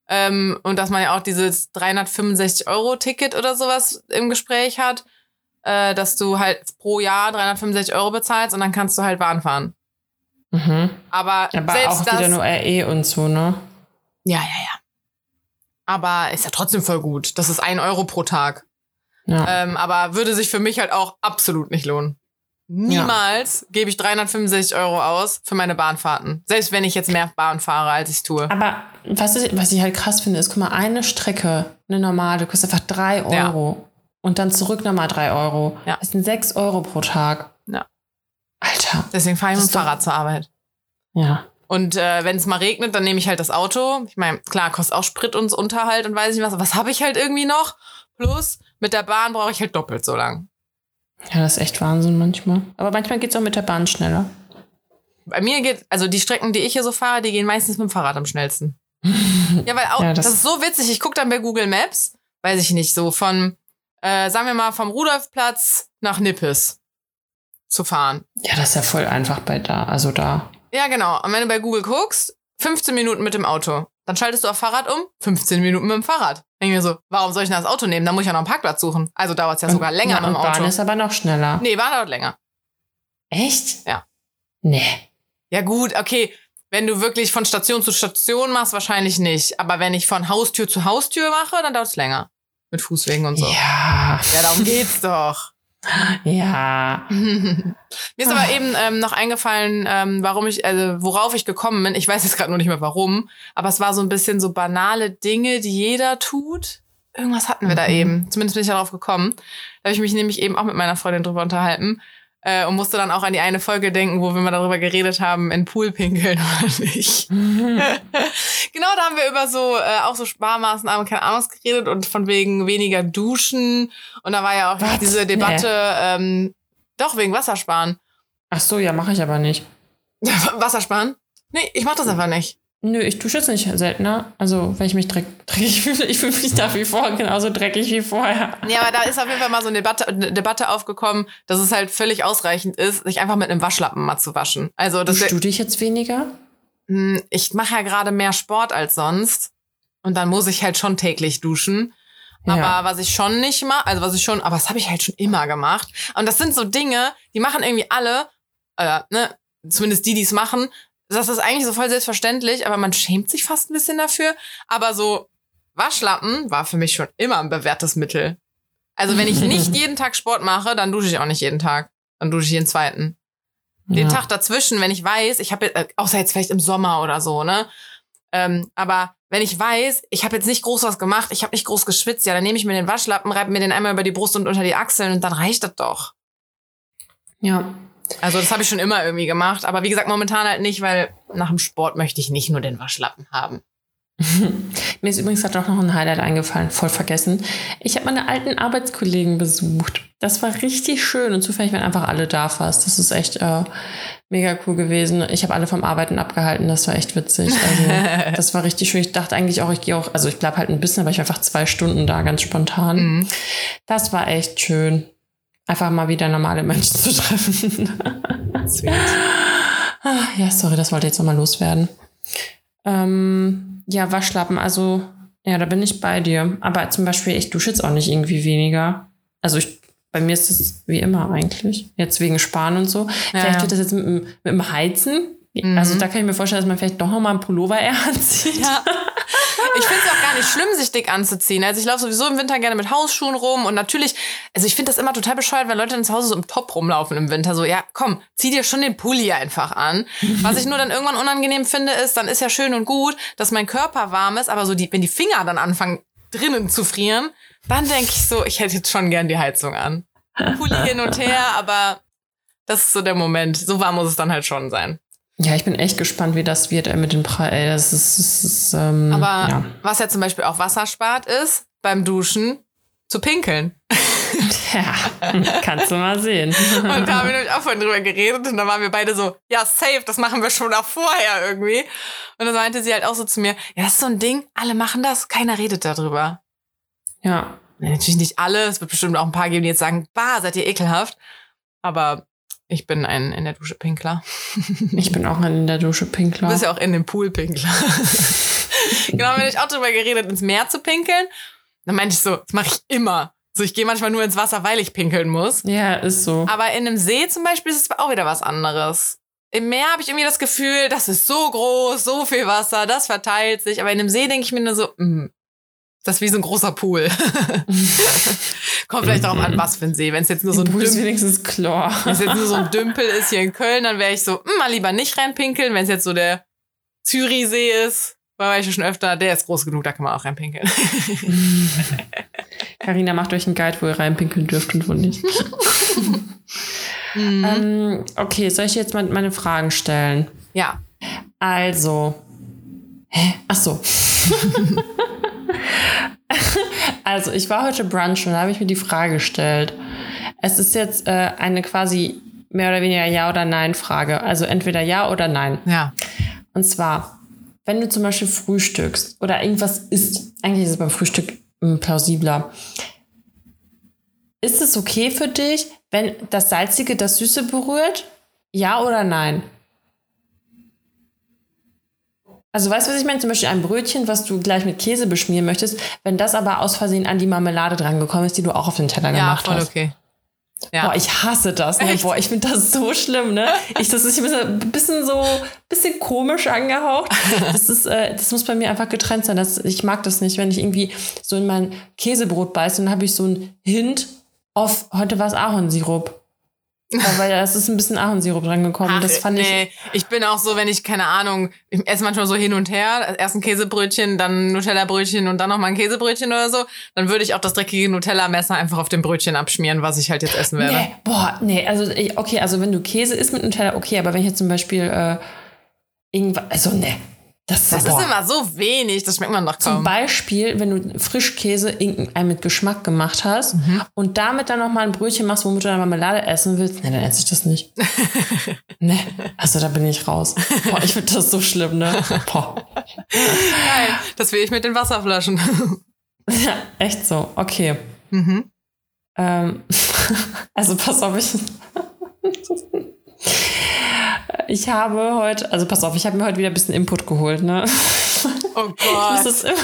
Ähm, und dass man ja auch dieses 365 Euro Ticket oder sowas im Gespräch hat, äh, dass du halt pro Jahr 365 Euro bezahlst und dann kannst du halt Bahn fahren. mhm. Aber, Aber selbst auch das, wieder nur RE und so, ne? ja, ja, ja. Aber ist ja trotzdem voll gut. Das ist ein Euro pro Tag. Ja. Ähm, aber würde sich für mich halt auch absolut nicht lohnen. Niemals gebe ich 365 Euro aus für meine Bahnfahrten. Selbst wenn ich jetzt mehr Bahn fahre, als ich tue. Aber was, ist, was ich halt krass finde, ist, guck mal, eine Strecke, eine normale, kostet einfach drei Ja. Und dann zurück nochmal drei Euro. Ja. Das sind sechs Euro pro Tag. Ja. Alter. Deswegen fahre ich mit dem doch- Fahrrad zur Arbeit. Ja. Und äh, wenn es mal regnet, dann nehme ich halt das Auto. Ich meine, klar, kostet auch Sprit und Unterhalt und weiß nicht was. Aber Was habe ich halt irgendwie noch? Plus, mit der Bahn brauche ich halt doppelt so lang. Ja, das ist echt Wahnsinn manchmal. Aber manchmal geht es auch mit der Bahn schneller. Bei mir geht, also die Strecken, die ich hier so fahre, die gehen meistens mit dem Fahrrad am schnellsten. ja, weil auch, Ja, das, das- ist so witzig. Ich gucke dann bei Google Maps, weiß ich nicht, so von äh, sagen wir mal, vom Rudolfplatz nach Nippes zu fahren. Ja, das ist ja voll einfach bei da, also da. Ja, genau. Und wenn du bei Google guckst, 15 Minuten mit dem Auto. Dann schaltest du auf Fahrrad um, 15 Minuten mit dem Fahrrad. Denke mir so, warum soll ich denn das Auto nehmen? Da muss ich ja noch einen Parkplatz suchen. Also dauert es ja sogar länger ja, mit dem und Auto. Bahn ist aber noch schneller. nee, Bahn dauert länger. Echt? Ja. Nee. Ja gut, okay. Wenn du wirklich von Station zu Station machst, wahrscheinlich nicht. Aber wenn ich von Haustür zu Haustür mache, dann dauert es länger. Mit Fußwegen und so. Ja. Ja, darum geht's doch. Ja. Mir ist aber eben ähm, noch eingefallen, ähm, warum ich, also worauf ich gekommen bin. Ich weiß jetzt gerade noch nicht mehr warum, aber es war so ein bisschen so banale Dinge, die jeder tut. Irgendwas hatten wir da Mhm. eben. Zumindest bin ich darauf gekommen. Da habe ich mich nämlich eben auch mit meiner Freundin drüber unterhalten. Äh, und musste dann auch an die eine Folge denken, wo wir mal darüber geredet haben, in Pool pinkeln oder nicht. genau, da haben wir über so, äh, auch so Sparmaßnahmen, keine Ahnung, geredet und von wegen weniger duschen. Und da war ja auch Was? diese Debatte, ähm, doch, wegen Wassersparen. Ach so, ja, mache ich aber nicht. Wassersparen? Nee, ich mach das einfach nicht. Nö, ich dusche jetzt nicht seltener. Also, wenn ich mich dreck, dreckig fühle, ich fühle mich nach wie vor genauso dreckig wie vorher. Nee, aber da ist auf jeden Fall mal so eine Debatte, eine Debatte aufgekommen, dass es halt völlig ausreichend ist, sich einfach mit einem Waschlappen mal zu waschen. Also das Duschst du dich jetzt weniger? Hm, ich mache ja gerade mehr Sport als sonst und dann muss ich halt schon täglich duschen. Ja. Aber was ich schon nicht mache, also was ich schon, aber das habe ich halt schon immer gemacht. Und das sind so Dinge, die machen irgendwie alle, äh, ne, zumindest die, die es machen. Das ist eigentlich so voll selbstverständlich, aber man schämt sich fast ein bisschen dafür. Aber so Waschlappen war für mich schon immer ein bewährtes Mittel. Also wenn ich nicht jeden Tag Sport mache, dann dusche ich auch nicht jeden Tag. Dann dusche ich jeden zweiten. Den ja. Tag dazwischen, wenn ich weiß, ich habe, äh, außer jetzt vielleicht im Sommer oder so, ne? Ähm, aber wenn ich weiß, ich habe jetzt nicht groß was gemacht, ich habe nicht groß geschwitzt, ja, dann nehme ich mir den Waschlappen, reibe mir den einmal über die Brust und unter die Achseln und dann reicht das doch. Ja. Also das habe ich schon immer irgendwie gemacht, aber wie gesagt, momentan halt nicht, weil nach dem Sport möchte ich nicht nur den Waschlappen haben. Mir ist übrigens gerade auch noch ein Highlight eingefallen, voll vergessen. Ich habe meine alten Arbeitskollegen besucht. Das war richtig schön und zufällig waren einfach alle da fast. Das ist echt äh, mega cool gewesen. Ich habe alle vom Arbeiten abgehalten, das war echt witzig. Also das war richtig schön. Ich dachte eigentlich auch, ich gehe auch, also ich bleib halt ein bisschen, aber ich war einfach zwei Stunden da, ganz spontan. Mhm. Das war echt schön. Einfach mal wieder normale Menschen zu treffen. Ah, ja, sorry, das wollte ich jetzt nochmal loswerden. Ähm, ja, Waschlappen, also, ja, da bin ich bei dir. Aber zum Beispiel, ich dusche jetzt auch nicht irgendwie weniger. Also ich, bei mir ist es wie immer eigentlich. Jetzt wegen Sparen und so. vielleicht ja. wird das jetzt mit, dem- mit dem Heizen. Mhm. Also da kann ich mir vorstellen, dass man vielleicht doch nochmal einen Pullover eher anzieht. Ja. Ich finde es auch gar nicht schlimm, sich dick anzuziehen. Also ich laufe sowieso im Winter gerne mit Hausschuhen rum und natürlich, also ich finde das immer total bescheuert, wenn Leute dann zu Hause so im Top rumlaufen im Winter. So, ja, komm, zieh dir schon den Pulli einfach an. Was ich nur dann irgendwann unangenehm finde, ist, dann ist ja schön und gut, dass mein Körper warm ist, aber so die, wenn die Finger dann anfangen drinnen zu frieren, dann denke ich so, ich hätte jetzt schon gern die Heizung an. Pulli hin und her, aber das ist so der Moment. So warm muss es dann halt schon sein. Ja, ich bin echt gespannt, wie das wird äh, mit dem Preis. Ey, das ist, das ist ähm, Aber ja. was ja zum Beispiel auch Wasser spart, ist beim Duschen zu pinkeln. ja, kannst du mal sehen. Und da haben wir nämlich auch vorhin drüber geredet und da waren wir beide so, ja, safe, das machen wir schon auch vorher irgendwie. Und dann meinte sie halt auch so zu mir, ja, das ist so ein Ding, alle machen das, keiner redet darüber. ja, Ja, natürlich nicht alle, es wird bestimmt auch ein paar geben, die jetzt sagen, bah, seid ihr ekelhaft. Aber ich bin ein in der Dusche Pinkler. ich bin auch in der Dusche Du Pinkler. bist ja auch in dem Pool Pinkler. genau, wenn ich auch drüber geredet, ins Meer zu pinkeln. Dann meinte ich so, das mache ich immer. So, ich gehe manchmal nur ins Wasser, weil ich pinkeln muss. Ja, ist so. Aber in einem See zum Beispiel ist es auch wieder was anderes. Im Meer habe ich irgendwie das Gefühl, das ist so groß, so viel Wasser, das verteilt sich. Aber in einem See denke ich mir nur so, mh, das ist wie so ein großer Pool. Kommt vielleicht darauf an, was für ein See. Wenn es jetzt nur so ein Pool ist Dümpel, wenigstens Chlor. wenn es jetzt nur so ein Dümpel ist hier in Köln, dann wäre ich so, mh, mal lieber nicht reinpinkeln. Wenn es jetzt so der Zürichsee ist, war ich schon öfter, der ist groß genug, da kann man auch reinpinkeln. Carina macht euch einen Guide, wo ihr reinpinkeln dürft und wo nicht. Mhm. ähm, okay, soll ich jetzt mal meine Fragen stellen? Ja. Also. Hä? Ach so. also, ich war heute brunchen und da habe ich mir die Frage gestellt. Es ist jetzt äh, eine quasi mehr oder weniger Ja- oder Nein-Frage. Also entweder Ja oder Nein. Ja. Und zwar, wenn du zum Beispiel frühstückst oder irgendwas isst, eigentlich ist es beim Frühstück mm, plausibler. ist es okay für dich, wenn das Salzige das Süße berührt? Ja oder nein? Also weißt du, was ich meine? Zum Beispiel ein Brötchen, was du gleich mit Käse beschmieren möchtest, wenn das aber aus Versehen an die Marmelade drangekommen ist, die du auch auf den Teller Ja, gemacht voll hast. okay. Ja. Boah, ich hasse das. Ne? Boah, ich finde das so schlimm, ne? Ich, das ist ein bisschen, bisschen so, bisschen komisch angehaucht. Das ist, äh, das muss bei mir einfach getrennt sein. Das, ich mag das nicht, wenn ich irgendwie so in mein Käsebrot beiße und dann habe ich so einen Hint auf, heute war es Ahornsirup. Ja, weil da ist ein bisschen Ahornsirup dran gekommen. Ach, das fand ich. nee, ich bin auch so, wenn ich, keine Ahnung, ich esse manchmal so hin und her, erst ein Käsebrötchen, dann ein Nutella-Brötchen und dann nochmal ein Käsebrötchen oder so, dann würde ich auch das dreckige Nutella-Messer einfach auf dem Brötchen abschmieren, was ich halt jetzt essen werde. Nee, boah, nee, also ich- okay, also wenn du Käse isst mit Nutella, okay, aber wenn ich jetzt zum Beispiel äh, irgendwas, also nee, das, Das ist immer so wenig, das schmeckt man doch Zum kaum. Beispiel, wenn du Frischkäse mit Geschmack gemacht hast Mhm. und damit dann noch mal ein Brötchen machst, womit du dann Marmelade essen willst, nee, dann esse ich das nicht. nee, also da bin ich raus. Boah, ich finde das so schlimm, ne? Boah. Geil, das will ich mit den Wasserflaschen. Ja, echt so. Okay. mhm. Ähm, also pass auf, ich. Ich habe heute, also pass auf, ich habe mir heute wieder ein bisschen Input geholt, ne? Oh Gott,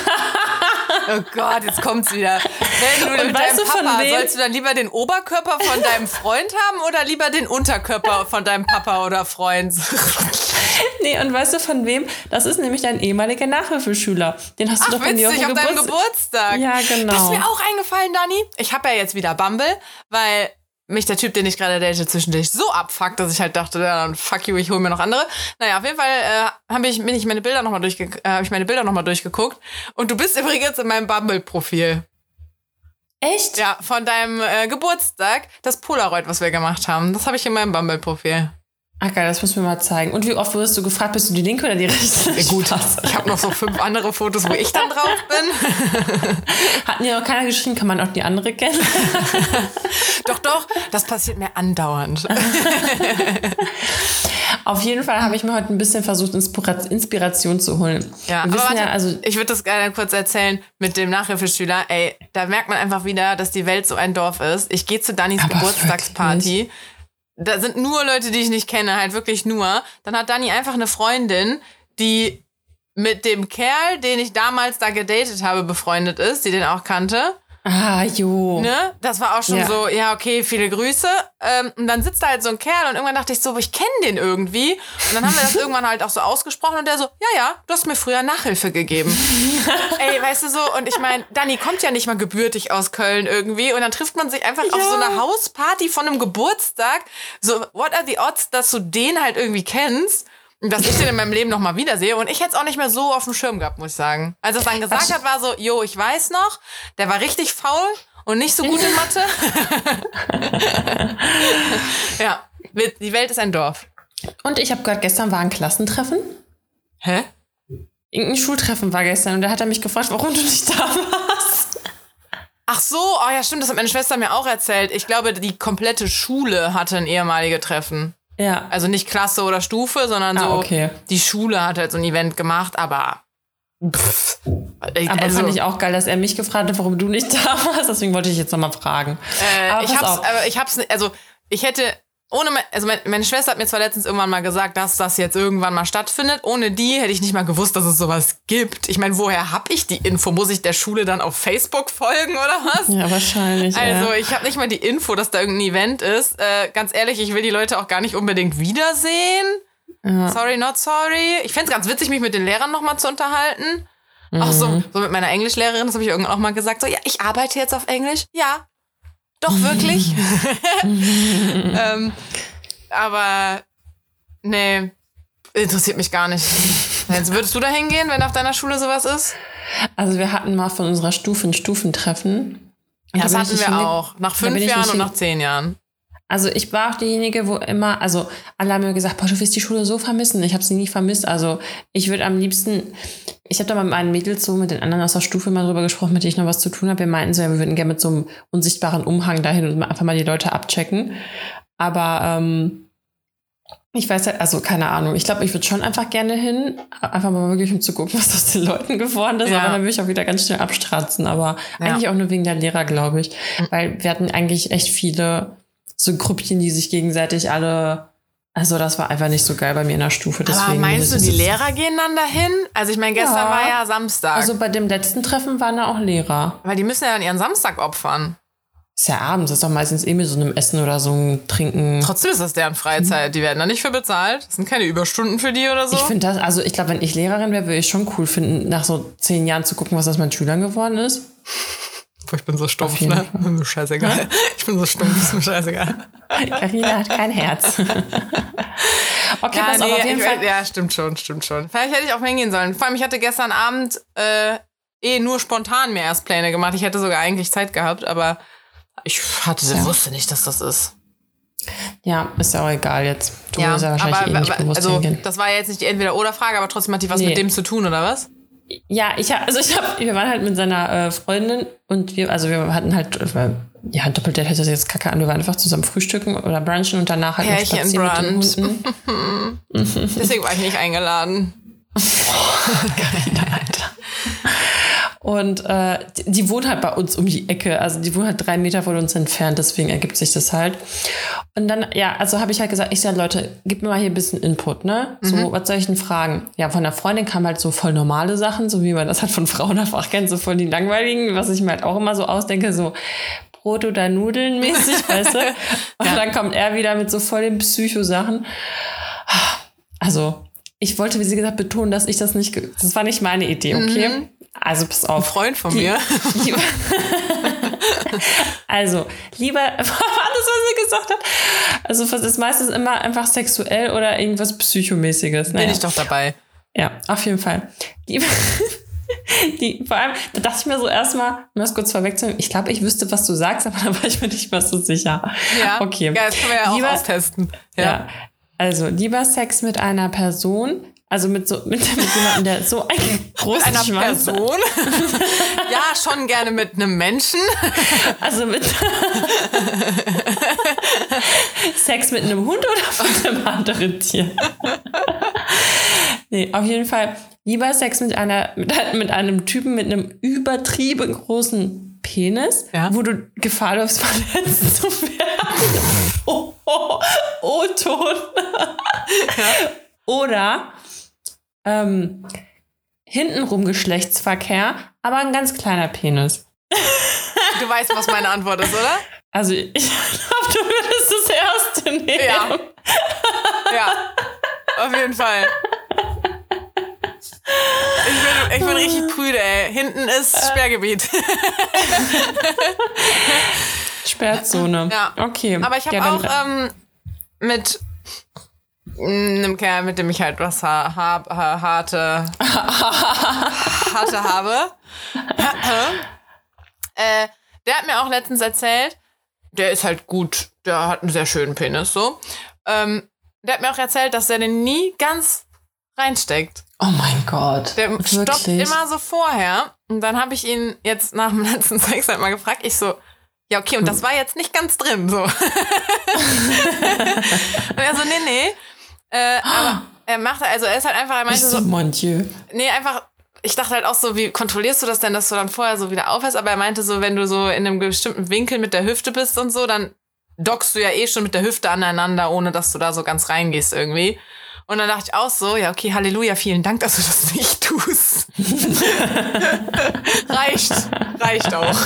oh Gott, jetzt kommt's wieder. Wenn du Und mit weißt deinem du, von Papa, wem- sollst du dann lieber den Oberkörper von deinem Freund haben oder lieber den Unterkörper von deinem Papa oder Freund? nee, und weißt du von wem? Das ist nämlich dein ehemaliger Nachhilfeschüler. Den hast du Ach, doch von dir witzig, auf dem deinem Geburtstag. Geburtstag. Ja, genau. Das ist mir auch eingefallen, Dani. Ich habe ja jetzt wieder Bumble, weil mich der Typ, den ich gerade date, zwischendurch so abfuckt, dass ich halt dachte, ja, dann fuck you, ich hole mir noch andere. Naja, auf jeden Fall äh, hab ich, bin ich meine Bilder nochmal durchge äh, hab ich meine Bilder noch mal durchgeguckt. Und du bist übrigens in meinem Bumble-Profil. Echt? Ja, von deinem äh, Geburtstag, das Polaroid, was wir gemacht haben. Das habe ich in meinem Bumble-Profil. Ach geil, das musst du mir mal zeigen. Und wie oft wurdest du gefragt, bist du die linke oder die rechte? Ja, gut, Spaß. ich habe noch so fünf andere Fotos, wo ich dann drauf bin. Hat mir noch keiner geschrieben, kann man auch die andere kennen? Doch, doch, das passiert mir andauernd. Auf jeden Fall habe ich mir heute ein bisschen versucht, Inspira Inspiration zu holen. Ja, Wir aber warte, ja, also ich würde das gerne kurz erzählen mit dem Nachhilfeschüler. Ey, da merkt man einfach wieder, dass die Welt so ein Dorf ist. Ich gehe zu Dannys Geburtstagsparty. Da sind nur Leute, die ich nicht kenne, halt wirklich nur. Dann hat Dani einfach eine Freundin, die mit dem Kerl, den ich damals da gedatet habe, befreundet ist, die den auch kannte. Ah, jo. Ne? Das war auch schon Ja. so, ja, okay, viele Grüße. Ähm, und dann sitzt da halt so ein Kerl und irgendwann dachte ich so, ich kenne den irgendwie. Und dann haben wir das irgendwann halt auch so ausgesprochen und der so, ja, ja, du hast mir früher Nachhilfe gegeben. Ey, weißt du so, und ich meine, Dani kommt ja nicht mal gebürtig aus Köln irgendwie und dann trifft man sich einfach auf Ja. so einer Hausparty von einem Geburtstag. So, what are the odds, dass du den halt irgendwie kennst? Dass ich den in meinem Leben noch mal wiedersehe. Und ich hätte es auch nicht mehr so auf dem Schirm gehabt, muss ich sagen. Als er es dann gesagt Ach. hat, war so, jo, ich weiß noch, der war richtig faul und nicht so gut in Mathe. ja, die Welt ist ein Dorf. Und ich habe gehört, gestern war ein Klassentreffen. Hä? Irgendein Schultreffen war gestern und da hat er mich gefragt, warum du nicht da warst. Ach so, oh ja, stimmt, das hat meine Schwester mir auch erzählt. Ich glaube, die komplette Schule hatte ein ehemalige Treffen. Ja. Also nicht Klasse oder Stufe, sondern Ah, so okay. die Schule hat halt so ein Event gemacht, aber pff, Aber also, fand ich auch geil, dass er mich gefragt hat, warum du nicht da warst. Deswegen wollte ich jetzt nochmal fragen. Äh, Aber ich hab's, auf. aber ich hab's, also ich hätte ohne, mein, also mein, meine Schwester hat mir zwar letztens irgendwann mal gesagt, dass das jetzt irgendwann mal stattfindet. Ohne die hätte ich nicht mal gewusst, dass es sowas gibt. Ich meine, woher hab ich die Info? Muss ich der Schule dann auf Facebook folgen oder was? Ja, wahrscheinlich. Also, ja. ich habe nicht mal die Info, dass da irgendein Event ist. Äh, ganz ehrlich, ich will die Leute auch gar nicht unbedingt wiedersehen. Ja. Sorry, not sorry. Ich fänd's ganz witzig, mich mit den Lehrern nochmal zu unterhalten. Auch so, Mhm. so mit meiner Englischlehrerin, das habe ich irgendwann auch mal gesagt. So, ja, ich arbeite jetzt auf Englisch. Ja. Doch, wirklich. ähm, aber nee, interessiert mich gar nicht. Jetzt würdest du da hingehen, wenn auf deiner Schule sowas ist? Also wir hatten mal von unserer Stufe ein Stufentreffen. Und das hatten wir auch. Nach fünf Jahren und nach zehn Jahren. Also ich war auch diejenige, wo immer, also alle haben mir gesagt, boah, du wirst die Schule so vermissen. Ich habe sie nie vermisst. Also ich würde am liebsten, ich habe da mal mit meinen Mädels so mit den anderen aus der Stufe mal drüber gesprochen, mit denen ich noch was zu tun habe. Wir meinten so, ja, wir würden gerne mit so einem unsichtbaren Umhang dahin und einfach mal die Leute abchecken. Aber ähm, Ich weiß halt, also keine Ahnung. Ich glaube, ich würde schon einfach gerne hin, einfach mal wirklich, um zu gucken, was aus den Leuten geworden ist. Ja. Aber dann würde ich auch wieder ganz schnell abstratzen. Aber Ja. eigentlich auch nur wegen der Lehrer, glaube ich. Weil wir hatten eigentlich echt viele so Grüppchen, die sich gegenseitig alle. Also das war einfach nicht so geil bei mir in der Stufe. Deswegen Aber meinst du, die Lehrer gehen dann dahin? Also ich meine, gestern Ja. war ja Samstag. Also bei dem letzten Treffen waren da auch Lehrer. weil die müssen ja dann ihren Samstag opfern. Ist ja abends, ist doch meistens eh mit so einem Essen oder so ein Trinken. Trotzdem ist das deren Freizeit. Die werden da nicht für bezahlt. Das sind keine Überstunden für die oder so. Ich finde das, also ich glaube, wenn ich Lehrerin wäre, würde ich schon cool finden, nach so zehn Jahren zu gucken, was aus meinen Schülern geworden ist. Ich bin so stumpf, ne? Fall. Mir scheißegal. Ich bin so stumpf, ist mir scheißegal. Carina hat kein Herz. okay, Ja, pass auf, auf jeden ich Fall. ja, stimmt schon, stimmt schon. Vielleicht hätte ich auch hingehen sollen. Vor allem, ich hatte gestern Abend äh, eh nur spontan mir erst Pläne gemacht. Ich hätte sogar eigentlich Zeit gehabt, aber ich hatte, Ja. wusste nicht, dass das ist. Ja, ist ja auch egal jetzt. Du wirst ja wahrscheinlich aber, eh nicht bewusst also hingehen. das war jetzt nicht die Entweder-Oder-Frage, aber trotzdem hat die was Nee. mit dem zu tun, oder was? Ja, ich hab, also ich hab, wir waren halt mit seiner äh, Freundin und wir, also wir hatten halt, äh, ja, Doppeldate hört sich jetzt kacke an, wir waren einfach zusammen frühstücken oder brunchen und danach halt Pärchen Hunden. Deswegen war ich nicht eingeladen. Alter. Und äh, die, die wohnt halt bei uns um die Ecke. Also die wohnt halt drei Meter von uns entfernt, deswegen ergibt sich das halt. Und dann, ja, also habe ich halt gesagt, ich sage, Leute, gib mir mal hier ein bisschen Input, ne? So, was soll ich denn fragen? Ja, von der Freundin kam halt so voll normale Sachen, so wie man das halt von Frauen einfach kennt, so voll die langweiligen, was ich mir halt auch immer so ausdenke, so Brot oder Nudeln mäßig, weißt du? Und dann kommt er wieder mit so voll den Psycho-Sachen. Also, ich wollte, wie sie gesagt, betonen, dass ich das nicht, das war nicht meine Idee, okay? Also, pass auf. Freund von Die- mir. Lieber, also, lieber, das, was sie gesagt hat? Also, es ist meistens immer einfach sexuell oder irgendwas Psychomäßiges. Bin Naja. ich doch dabei. Ja, auf jeden Fall. Die, die, vor allem, da dachte ich mir so erstmal, um das kurz vorwegzunehmen, ich glaube, ich wüsste, was du sagst, aber da war ich mir nicht mehr so sicher. Ja. Okay. Ja, das können wir ja auch Lieber- austesten. Ja. Also, lieber Sex mit einer Person, also mit so, mit, mit jemandem, der so einen großen Einer Schwanz. Person. ja, schon gerne mit einem Menschen. Also mit Sex mit einem Hund oder mit einem anderen Tier? nee, auf jeden Fall lieber Sex mit einer mit, ein- mit einem Typen mit einem übertrieben großen Penis, Ja. wo du Gefahr läufst, verletzt zu werden. oh, oh, oh, Ton. Oder ähm, hintenrum Geschlechtsverkehr, aber ein ganz kleiner Penis. Du weißt, was meine Antwort ist, oder? Also ich glaube, du würdest das erste nehmen. Ja. Ja. Auf jeden Fall. Ich bin, ich bin richtig prüde, ey. Hinten ist Sperrgebiet. Sperrzone. Ja. Okay. Aber ich habe ja, auch ähm, mit einem Kerl, mit dem ich halt was ha hab, ha hatte, hatte habe. äh, der hat mir auch letztens erzählt, der ist halt gut, der hat einen sehr schönen Penis, so. Ähm, der hat mir auch erzählt, dass er den nie ganz reinsteckt. oh mein Gott. Der Wirklich? stoppt immer so vorher. Und dann habe ich ihn jetzt nach dem letzten Sex halt mal gefragt. Ich so, ja, okay, und das war jetzt nicht ganz drin. So. und er so, nee, nee. Äh, aber er macht, also er ist halt einfach, er meinte so, so, mon Dieu. nee, einfach, ich dachte halt auch so, wie kontrollierst du das denn, dass du dann vorher so wieder aufhörst? Aber er meinte so, wenn du so in einem bestimmten Winkel mit der Hüfte bist und so, dann dockst du ja eh schon mit der Hüfte aneinander, ohne dass du da so ganz reingehst irgendwie. Und dann dachte ich auch so, ja, okay, Halleluja, vielen Dank, dass du das nicht tust. reicht, reicht auch.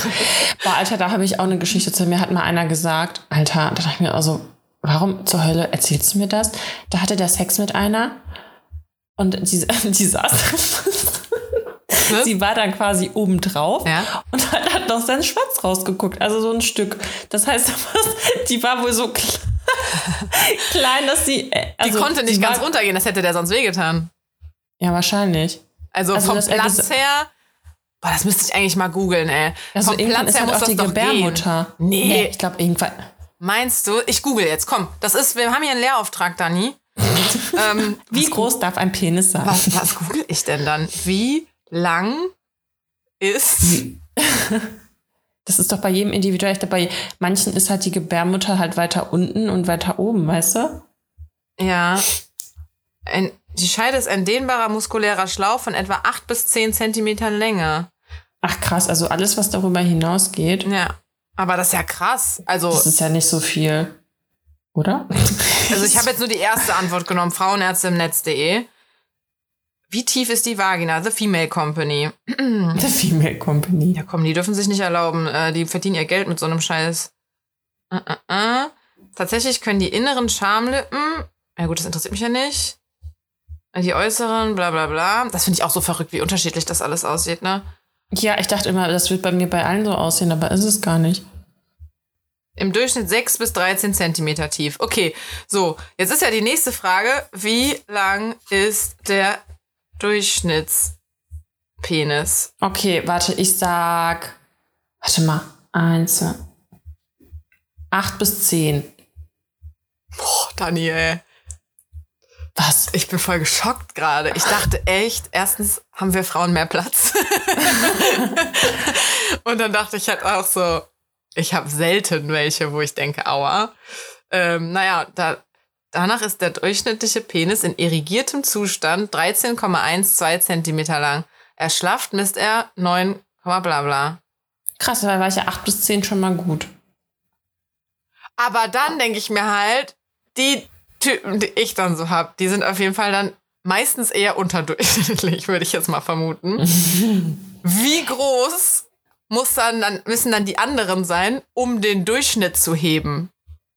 Boah, Alter, da habe ich auch eine Geschichte zu mir. Hat mal einer gesagt, Alter, da dachte ich mir also, warum zur Hölle erzählst du mir das? Da hatte der Sex mit einer und die, die saß. Sie war dann quasi oben drauf Ja. und hat, hat noch seinen Schwanz rausgeguckt, also so ein Stück. Das heißt, die war wohl so kle- klein, dass sie. äh, Die Also, konnte nicht sie ganz war, runtergehen, das hätte der sonst wehgetan. Ja, wahrscheinlich. Also, Also, vom er Platz her. Boah, das müsste ich eigentlich mal googeln, ey. Also vom irgendwann Platz ist her halt muss auch das die doch Gebärmutter. gehen. Nee. ich glaube irgendwann. Meinst du? Ich google jetzt, komm. Das ist, wir haben hier einen Lehrauftrag, Dani. ähm, Wie groß darf ein Penis sein? was, was google ich denn dann? Wie lang ist. Das ist doch bei jedem individuell. Ich glaube, bei manchen ist halt die Gebärmutter halt weiter unten und weiter oben, weißt du? Ja. Ein, die Scheide ist ein dehnbarer muskulärer Schlauch von etwa 8 bis 10 Zentimetern Länge. Ach krass, also alles, was darüber hinausgeht, Ja. Aber das ist ja krass. Also, das ist ja nicht so viel. Oder? also ich habe jetzt nur die erste Antwort genommen, Frauenärzte im Netz.de. Wie tief ist die Vagina? The Female Company. Der Female Company. Ja, komm, die dürfen sich nicht erlauben. Äh, die verdienen ihr Geld mit so einem Scheiß. Äh, äh, äh. Tatsächlich können die inneren Schamlippen, ja gut, das interessiert mich ja nicht. Die äußeren, bla bla bla. Das finde ich auch so verrückt, wie unterschiedlich das alles aussieht, ne? Ja, ich dachte immer, das wird bei mir bei allen so aussehen, aber ist es gar nicht. Im Durchschnitt 6 bis 13 Zentimeter tief. Okay, so, jetzt ist ja die nächste Frage, wie lang ist der Durchschnittspenis? Okay, warte, ich sag. Warte mal. Eins, zwei. Acht bis zehn. Boah, Daniel. Was? Ich bin voll geschockt gerade. Ich dachte echt, erstens haben wir Frauen mehr Platz. Und dann dachte ich halt auch so, ich habe selten welche, wo ich denke, aua. Ähm, naja, da, danach ist der durchschnittliche Penis in irrigiertem Zustand 13,12 Zentimeter lang. Erschlafft misst er 9, bla bla. Krass, da war ich ja acht bis zehn schon mal gut. Aber dann denke ich mir halt, die Typen, die ich dann so hab, die sind auf jeden Fall dann meistens eher unterdurchschnittlich, würde ich jetzt mal vermuten. Wie groß muss dann, dann, müssen dann die anderen sein, um den Durchschnitt zu heben?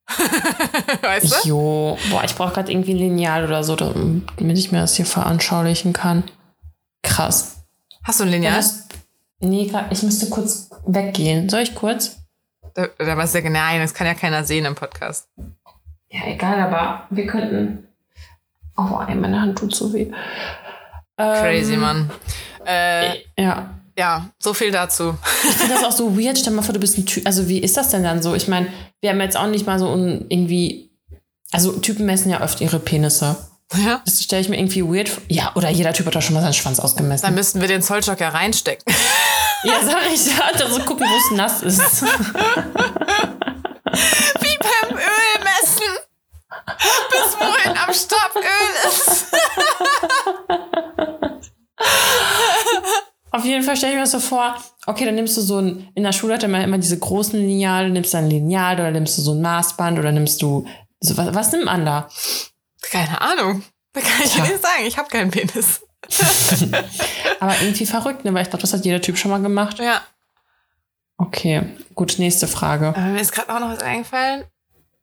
weißt du? Jo, boah, ich brauche gerade irgendwie ein Lineal oder so, damit ich mir das hier veranschaulichen kann. Krass. Hast du ein Lineal? Das, nee, grad, ich müsste kurz weggehen. Soll ich kurz? Da, da warst du ja, nein, das kann ja keiner sehen im Podcast. Ja, egal, aber wir könnten. Oh, ey, meine Hand tut so weh. Crazy, Ähm, Mann. Äh, Ja. Ja, so viel dazu. Ich finde das auch so weird. Stell mal vor, du bist ein Typ. Also, wie ist das denn dann so? Ich meine, wir haben jetzt auch nicht mal so ein, irgendwie. Also, Typen messen ja oft ihre Penisse. Ja? Das stelle ich mir irgendwie weird vor. Ja, oder jeder Typ hat doch schon mal seinen Schwanz ausgemessen. Dann müssten wir den Zollstock ja reinstecken. ja, sag ich ja. Also gucken, wo es nass ist. Wie beim Ölmessen. Bis wohin am Stab Öl ist. Auf jeden Fall stelle ich mir das so vor, okay, dann nimmst du so ein, in der Schule hat man immer diese großen Lineale, nimmst du ein Lineal oder nimmst du so ein Maßband oder nimmst du, so, was, was nimmt man da? Keine Ahnung. Da kann ich dir nicht sagen. Ich habe keinen Penis. Aber irgendwie verrückt, ne? Weil ich glaube, das hat jeder Typ schon mal gemacht. Ja. Okay, gut, nächste Frage. Aber mir ist gerade auch noch was eingefallen.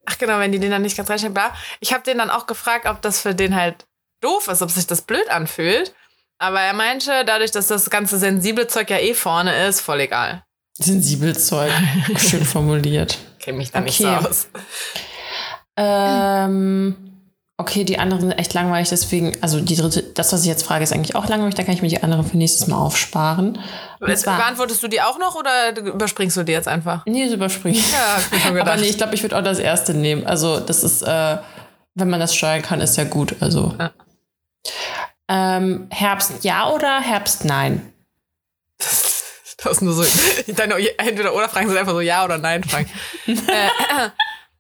Ach genau, wenn die den dann nicht ganz reinstellen, bla. Ich habe den dann auch gefragt, ob das für den halt doof ist, ob sich das blöd anfühlt. Aber er meinte, dadurch, dass das ganze sensible Zeug ja eh vorne ist, voll egal. Sensibel Zeug. Schön formuliert. Kenne mich da nicht Okay. so aus. Ähm, okay, die anderen sind echt langweilig, deswegen, also die dritte, das, was ich jetzt frage, ist eigentlich auch langweilig, da kann ich mir die anderen für nächstes Mal aufsparen. Zwar, Beantwortest du die auch noch oder überspringst du die jetzt einfach? nee, das überspringe ich. Ja, hab ich schon gedacht. Aber nee, ich glaube, ich würde auch das erste nehmen. Also, das ist, äh, wenn man das steuern kann, ist ja gut. Also. Ja. Ähm, Herbst ja oder Herbst nein? Das ist nur so, deine entweder oder Fragen sind einfach so ja oder nein Fragen. äh,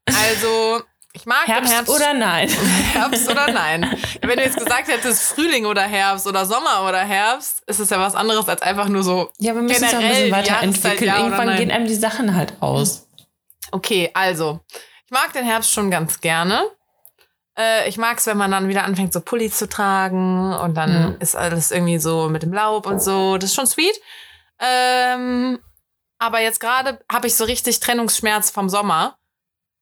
also, ich mag Herbst, Herbst oder nein? Herbst oder nein. Wenn du jetzt gesagt hättest Frühling oder Herbst oder Sommer oder Herbst, ist es ja was anderes als einfach nur so. Ja, wir müssen es ja ein bisschen weiterentwickeln. ja Irgendwann gehen einem die Sachen halt aus. Okay, also, ich mag den Herbst schon ganz gerne. Äh, ich mag es, wenn man dann wieder anfängt, so Pulli zu tragen und dann Mhm. ist alles irgendwie so mit dem Laub und so. Das ist schon sweet. Ähm, aber jetzt gerade habe ich so richtig Trennungsschmerz vom Sommer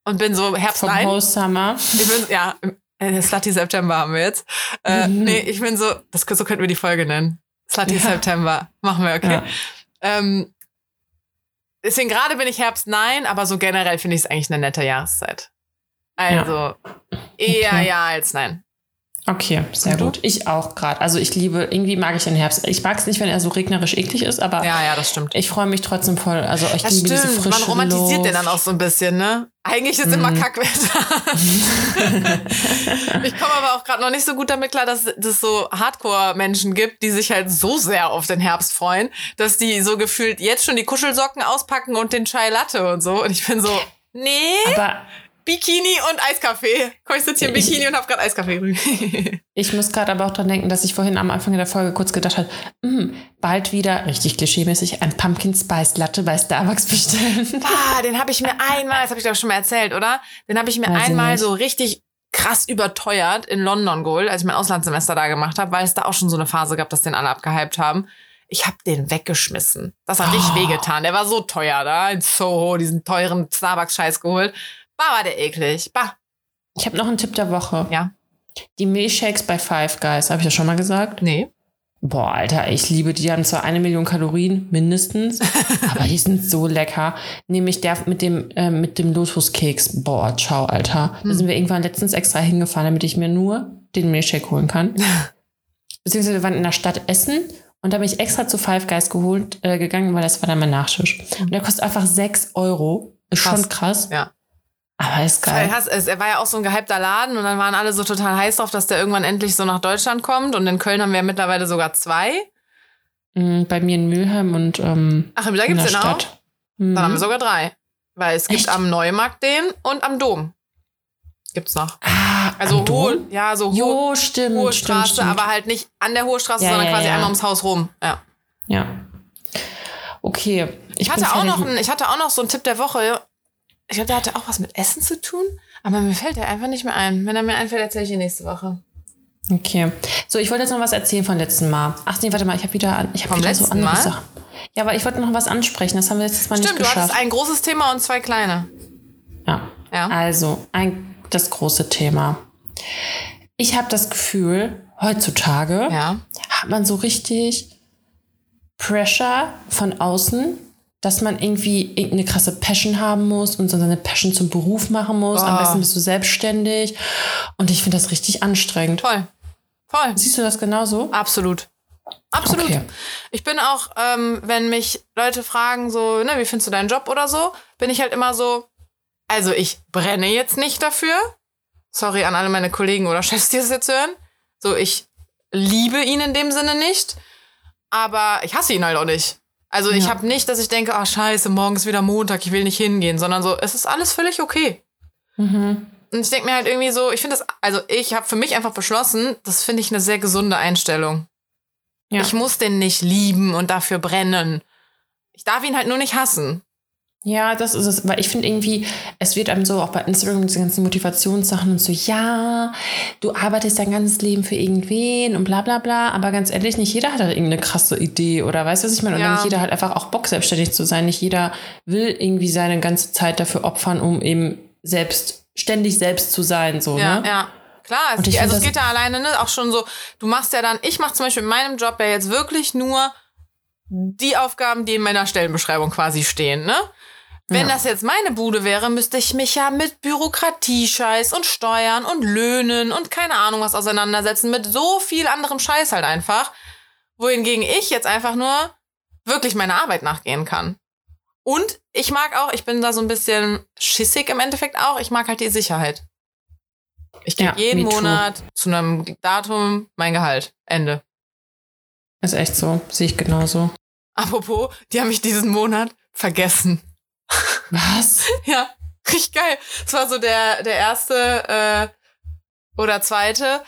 und bin so Herbst Vom nein. Host Summer. Ich bin, ja, äh, Slutty September haben wir jetzt. Äh, Mhm. Nee, ich bin so, das, so könnten wir die Folge nennen. Slutty Ja. September. Machen wir, okay. Ja. Ähm, deswegen gerade bin ich Herbst nein, aber so generell finde ich es eigentlich eine nette Jahreszeit. Also eher Okay. ja als nein. Okay, sehr gut. Ich auch gerade. Also ich liebe, irgendwie mag ich den Herbst. Ich mag es nicht, wenn er so regnerisch eklig ist, aber Ja, ja, das stimmt. ich freue mich trotzdem voll. Also ich Das liebe diese stimmt. frische Man romantisiert Luft. den dann auch so ein bisschen, ne? Eigentlich ist immer Mhm. Kackwetter. ich komme aber auch gerade noch nicht so gut damit klar, dass es so Hardcore-Menschen gibt, die sich halt so sehr auf den Herbst freuen, dass die so gefühlt jetzt schon die Kuschelsocken auspacken und den Chai Latte und so. Und ich bin so, nee, Aber Bikini und Eiskaffee. Komm, ich sitze hier im Ich- Bikini und habe gerade Eiskaffee getrunken. Ich muss gerade aber auch dran denken, dass ich vorhin am Anfang der Folge kurz gedacht habe, "Mm, bald wieder, richtig klischeemäßig, ein Pumpkin Spice Latte bei Starbucks bestellen. ah, den habe ich mir einmal, das habe ich doch schon mal erzählt, oder? Den habe ich mir Weiß ich einmal nicht. so richtig krass überteuert in London geholt, als ich mein Auslandssemester da gemacht habe, weil es da auch schon so eine Phase gab, dass den alle abgehypt haben. Ich habe den weggeschmissen. Das hat richtig Oh. wehgetan. Der war so teuer da in Soho, diesen teuren Starbucks-Scheiß geholt. Bah, war der eklig. Bah. Ich habe noch einen Tipp der Woche. Ja. Die Milchshakes bei Five Guys, habe ich das schon mal gesagt? Nee. Boah, Alter, ich liebe die. Die haben zwar eine Million Kalorien, mindestens, aber die sind so lecker. Nämlich der mit dem, äh, mit dem Lotuskeks. Boah, ciao, Alter. Da sind wir irgendwann letztens extra hingefahren, damit ich mir nur den Milchshake holen kann. Beziehungsweise wir waren in der Stadt Essen und da bin ich extra zu Five Guys geholt, äh, gegangen, weil das war dann mein Nachtisch. Und der kostet einfach 6 Euro. Ist Krass. schon krass. Ja. Aber ist Weil geil. es- Er war ja auch so ein gehypter Laden und dann waren alle so total heiß drauf, dass der irgendwann endlich so nach Deutschland kommt. Und in Köln haben wir ja mittlerweile sogar zwei. Mm, Bei mir in Mülheim und ähm, Ach, da in gibt's der den auch. Stadt. Mhm. Dann haben wir sogar drei. Weil es gibt Echt? am Neumarkt den und am Dom. Gibt's noch. Ah, Also hohe, ja, so hohe, Jo, stimmt, hohe stimmt, Straße, stimmt. aber halt nicht an der Hohe Straße, Ja, sondern ja, quasi ja. einmal ums Haus rum. Ja. Ja. Okay. Ich hatte, bin auch noch einen, ich hatte auch noch so einen Tipp der Woche. Ich glaube, der hatte auch was mit Essen zu tun. Aber mir fällt der einfach nicht mehr ein. Wenn er mir einfällt, erzähle ich ihn nächste Woche. Okay. So, ich wollte jetzt noch was erzählen von letzten Mal. Ach nee, warte mal, ich habe wieder, ich Vom wieder so andere Mal? Sachen. Ja, aber ich wollte noch was ansprechen. Das haben wir letztes Mal Stimmt, nicht du hattest geschafft. ein großes Thema und zwei kleine. ja. Ja. Also, ein, das große Thema. Ich habe das Gefühl, heutzutage Ja. hat man so richtig Pressure von außen, dass man irgendwie irgendeine krasse Passion haben muss und so seine Passion zum Beruf machen muss. Am Oh. besten bist du selbstständig. Und ich finde das richtig anstrengend. Voll. Voll. Siehst du das genauso? Absolut. Absolut. Okay. Ich bin auch, ähm, wenn mich Leute fragen, so, ne, wie findest du deinen Job oder so, bin ich halt immer so, also ich brenne jetzt nicht dafür. Sorry an alle meine Kollegen oder Chefs, die das jetzt hören. So, ich liebe ihn in dem Sinne nicht, aber ich hasse ihn halt auch nicht. Also ich Ja. habe nicht, dass ich denke, ah scheiße, morgen ist wieder Montag, ich will nicht hingehen, sondern so, es ist alles völlig okay. Mhm. Und ich denke mir halt irgendwie so, ich finde das, also ich habe für mich einfach beschlossen, das finde ich eine sehr gesunde Einstellung. Ja. Ich muss den nicht lieben und dafür brennen. Ich darf ihn halt nur nicht hassen. Ja, das ist es. Weil ich finde irgendwie, es wird einem so auch bei Instagram diese ganzen Motivationssachen und so, ja, du arbeitest dein ganzes Leben für irgendwen und bla bla bla. Aber ganz ehrlich, nicht jeder hat halt irgendeine krasse Idee oder weißt du, was ich meine? Und Ja. nicht jeder hat einfach auch Bock, selbstständig zu sein. Nicht jeder will irgendwie seine ganze Zeit dafür opfern, um eben selbst, ständig selbst zu sein. So, Ja, ne? ja. Klar, es, also es geht ja alleine, ne? Auch schon so, du machst ja dann, ich mache zum Beispiel in meinem Job ja jetzt wirklich nur die Aufgaben, die in meiner Stellenbeschreibung quasi stehen, ne? Wenn Ja. das jetzt meine Bude wäre, müsste ich mich ja mit Bürokratiescheiß und Steuern und Löhnen und keine Ahnung was auseinandersetzen, mit so viel anderem Scheiß halt einfach. Wohingegen ich jetzt einfach nur wirklich meiner Arbeit nachgehen kann. Und ich mag auch, ich bin da so ein bisschen schissig im Endeffekt auch, ich mag halt die Sicherheit. Ich krieg Ja, jeden me too. Monat zu einem Datum mein Gehalt. Ende. Ist echt so. Sehe ich genauso. Apropos, die haben mich diesen Monat vergessen. Was? Ja, richtig geil. Es war so der, der erste äh, oder zweite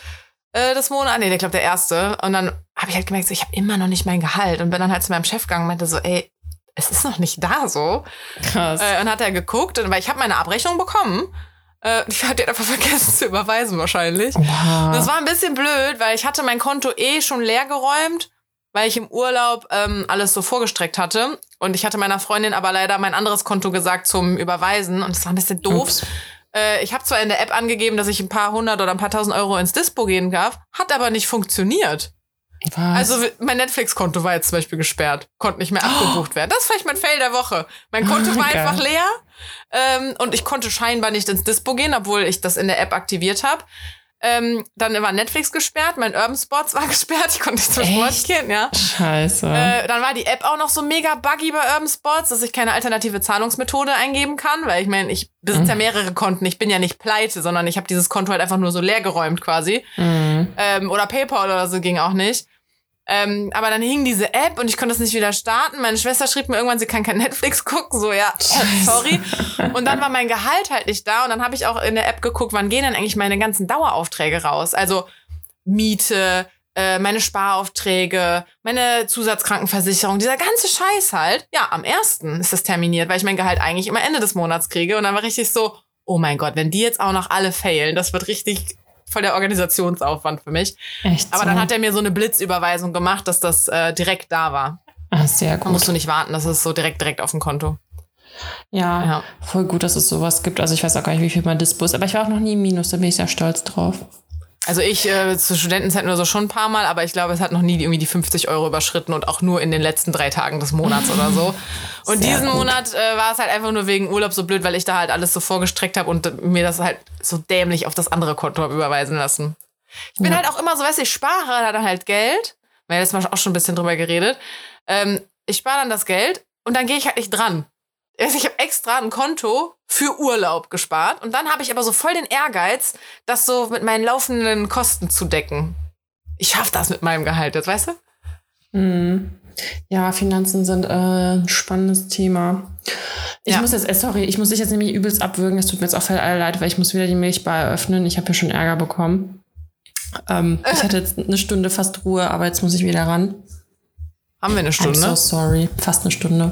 äh, des Monats. Nee, ich glaube der erste. Und dann habe ich halt gemerkt, so, ich habe immer noch nicht mein Gehalt. Und bin dann halt zu meinem Chef gegangen und meinte so, ey, es ist noch nicht da so. Krass. Äh, und hat er geguckt, und- weil ich habe meine Abrechnung bekommen. Äh, ich hatte einfach vergessen zu überweisen wahrscheinlich. Und Das war ein bisschen blöd, weil ich hatte mein Konto eh schon leer geräumt, weil ich im Urlaub ähm, alles so vorgestreckt hatte. Und ich hatte meiner Freundin aber leider mein anderes Konto gesagt zum Überweisen. Und es war ein bisschen doof. Ups. Äh, ich habe zwar in der App angegeben, dass ich ein paar hundert oder ein paar tausend Euro ins Dispo gehen darf, hat aber nicht funktioniert. Was? Also mein Netflix-Konto war jetzt zum Beispiel gesperrt, konnte nicht mehr abgebucht werden. Das ist vielleicht mein Fail der Woche. Mein Konto war Geil. einfach leer ähm, und ich konnte scheinbar nicht ins Dispo gehen, obwohl ich das in der App aktiviert habe. Ähm, dann war Netflix gesperrt, mein Urban Sports war gesperrt, ich konnte nicht zum Sport Echt? gehen, ja. Scheiße. Äh, dann war die App auch noch so mega buggy bei Urban Sports, dass ich keine alternative Zahlungsmethode eingeben kann, weil ich meine, ich besitze ja mehrere Konten. Ich bin ja nicht pleite, sondern ich habe dieses Konto halt einfach nur so leer geräumt quasi. Mhm. Ähm, oder PayPal oder so ging auch nicht. Ähm, aber dann hing diese App und ich konnte es nicht wieder starten. Meine Schwester schrieb mir irgendwann, sie kann kein Netflix gucken. So, ja, sorry. Und dann war mein Gehalt halt nicht da. Und dann habe ich auch in der App geguckt, wann gehen denn eigentlich meine ganzen Daueraufträge raus? Also Miete, äh, meine Sparaufträge, meine Zusatzkrankenversicherung, dieser ganze Scheiß halt. Ja, am ersten ist das terminiert, weil ich mein Gehalt eigentlich immer Ende des Monats kriege. Und dann war richtig so, oh mein Gott, wenn die jetzt auch noch alle failen, das wird richtig voll der Organisationsaufwand für mich. Echt Aber so? dann hat er mir so eine Blitzüberweisung gemacht, dass das äh, direkt da war. Ah, sehr Da gut. musst du nicht warten, das ist so direkt direkt auf dem Konto. Ja, Ja. voll gut, dass es sowas gibt. Also ich weiß auch gar nicht, wie viel mein Dispo ist, aber ich war auch noch nie im Minus, da bin ich sehr stolz drauf. Also ich äh, zu Studentenzeiten oder so schon ein paar Mal, aber ich glaube, es hat noch nie irgendwie die 50 Euro überschritten und auch nur in den letzten drei Tagen des Monats oder so. Und Sehr diesen gut. Monat äh, war es halt einfach nur wegen Urlaub so blöd, weil ich da halt alles so vorgestreckt habe und mir das halt so dämlich auf das andere Konto habe überweisen lassen. Ich bin Ja. halt auch immer so, weißt du, ich spare dann halt Geld. Wir haben jetzt mal auch schon ein bisschen drüber geredet. Ähm, ich spare dann das Geld und dann gehe ich halt nicht dran. Also ich habe extra ein Konto für Urlaub gespart und dann habe ich aber so voll den Ehrgeiz, das so mit meinen laufenden Kosten zu decken. Ich schaffe das mit meinem Gehalt jetzt, weißt du? Mhm. Ja, Finanzen sind äh, ein spannendes Thema. Ich Ja. muss jetzt, äh, sorry, ich muss dich jetzt nämlich übelst abwürgen. Es tut mir jetzt auch voll leid, weil ich muss wieder die Milchbar eröffnen. Ich habe hier schon Ärger bekommen. Ähm, ich hatte jetzt eine Stunde fast Ruhe, aber jetzt muss ich wieder ran. Haben wir eine I'm Stunde? so sorry. Fast eine Stunde.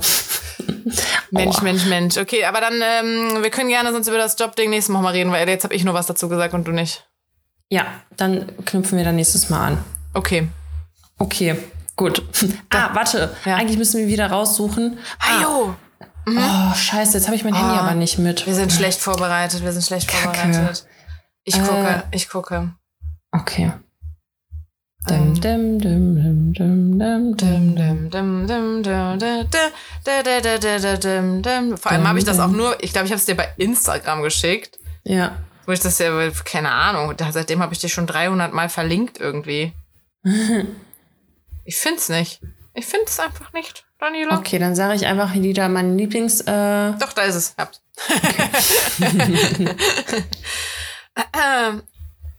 Mensch, Aua. Mensch, Mensch. Okay, aber dann, ähm, wir können gerne sonst über das Jobding nächstes Mal mal reden, weil jetzt habe ich nur was dazu gesagt und du nicht. Ja, dann knüpfen wir dann nächstes Mal an. Okay. Okay, gut. Ah, warte. Ja. Eigentlich müssen wir wieder raussuchen. Hallo! Oh, scheiße, jetzt habe ich mein Handy Ah. aber nicht mit. Wir sind schlecht vorbereitet, wir sind schlecht Kacke. vorbereitet. Ich Äh. gucke, ich gucke. Okay. Vor allem habe ich das auch nur, ich glaube, ich habe es dir bei Instagram geschickt. Ja. Wo ich das ja, keine Ahnung, seitdem habe ich dir schon 300 Mal verlinkt irgendwie. Ich find's nicht. Ich find's einfach nicht, Daniela. Okay, dann sage ich einfach wieder meinen Lieblings. Äh, Doch, da ist es. Hab's.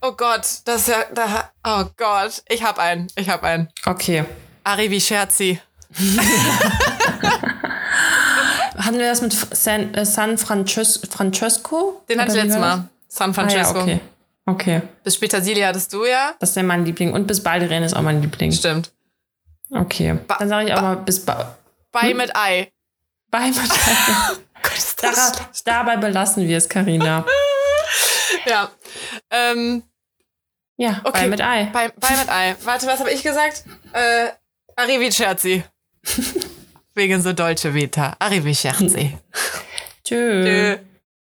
Oh Gott, das ist ja, da, oh Gott, ich hab einen, ich hab einen. okay. Arrivi Scherzi. Hatten wir das mit San, äh, San Frances Francesco? Den hatte ich wie letztes Mal. San das? Ah, Francesco. ja, okay. Okay. Bis Petersilie hattest du ja. Das ist ja mein Liebling. Und bis Baldrian ist auch mein Liebling. Stimmt. Okay. Ba- Dann sage ich aber bis ba Bei mit Ei. bei Daran, Dabei belassen wir es, Karina. Ja. Ähm, Ja, Okay. bei mit Ei. bei, bei mit Ei. Warte, was habe ich gesagt? Äh, Arrivi Scherzi. Wegen so deutsche Vita. Arrivi Scherzi. Tschö. Tschö.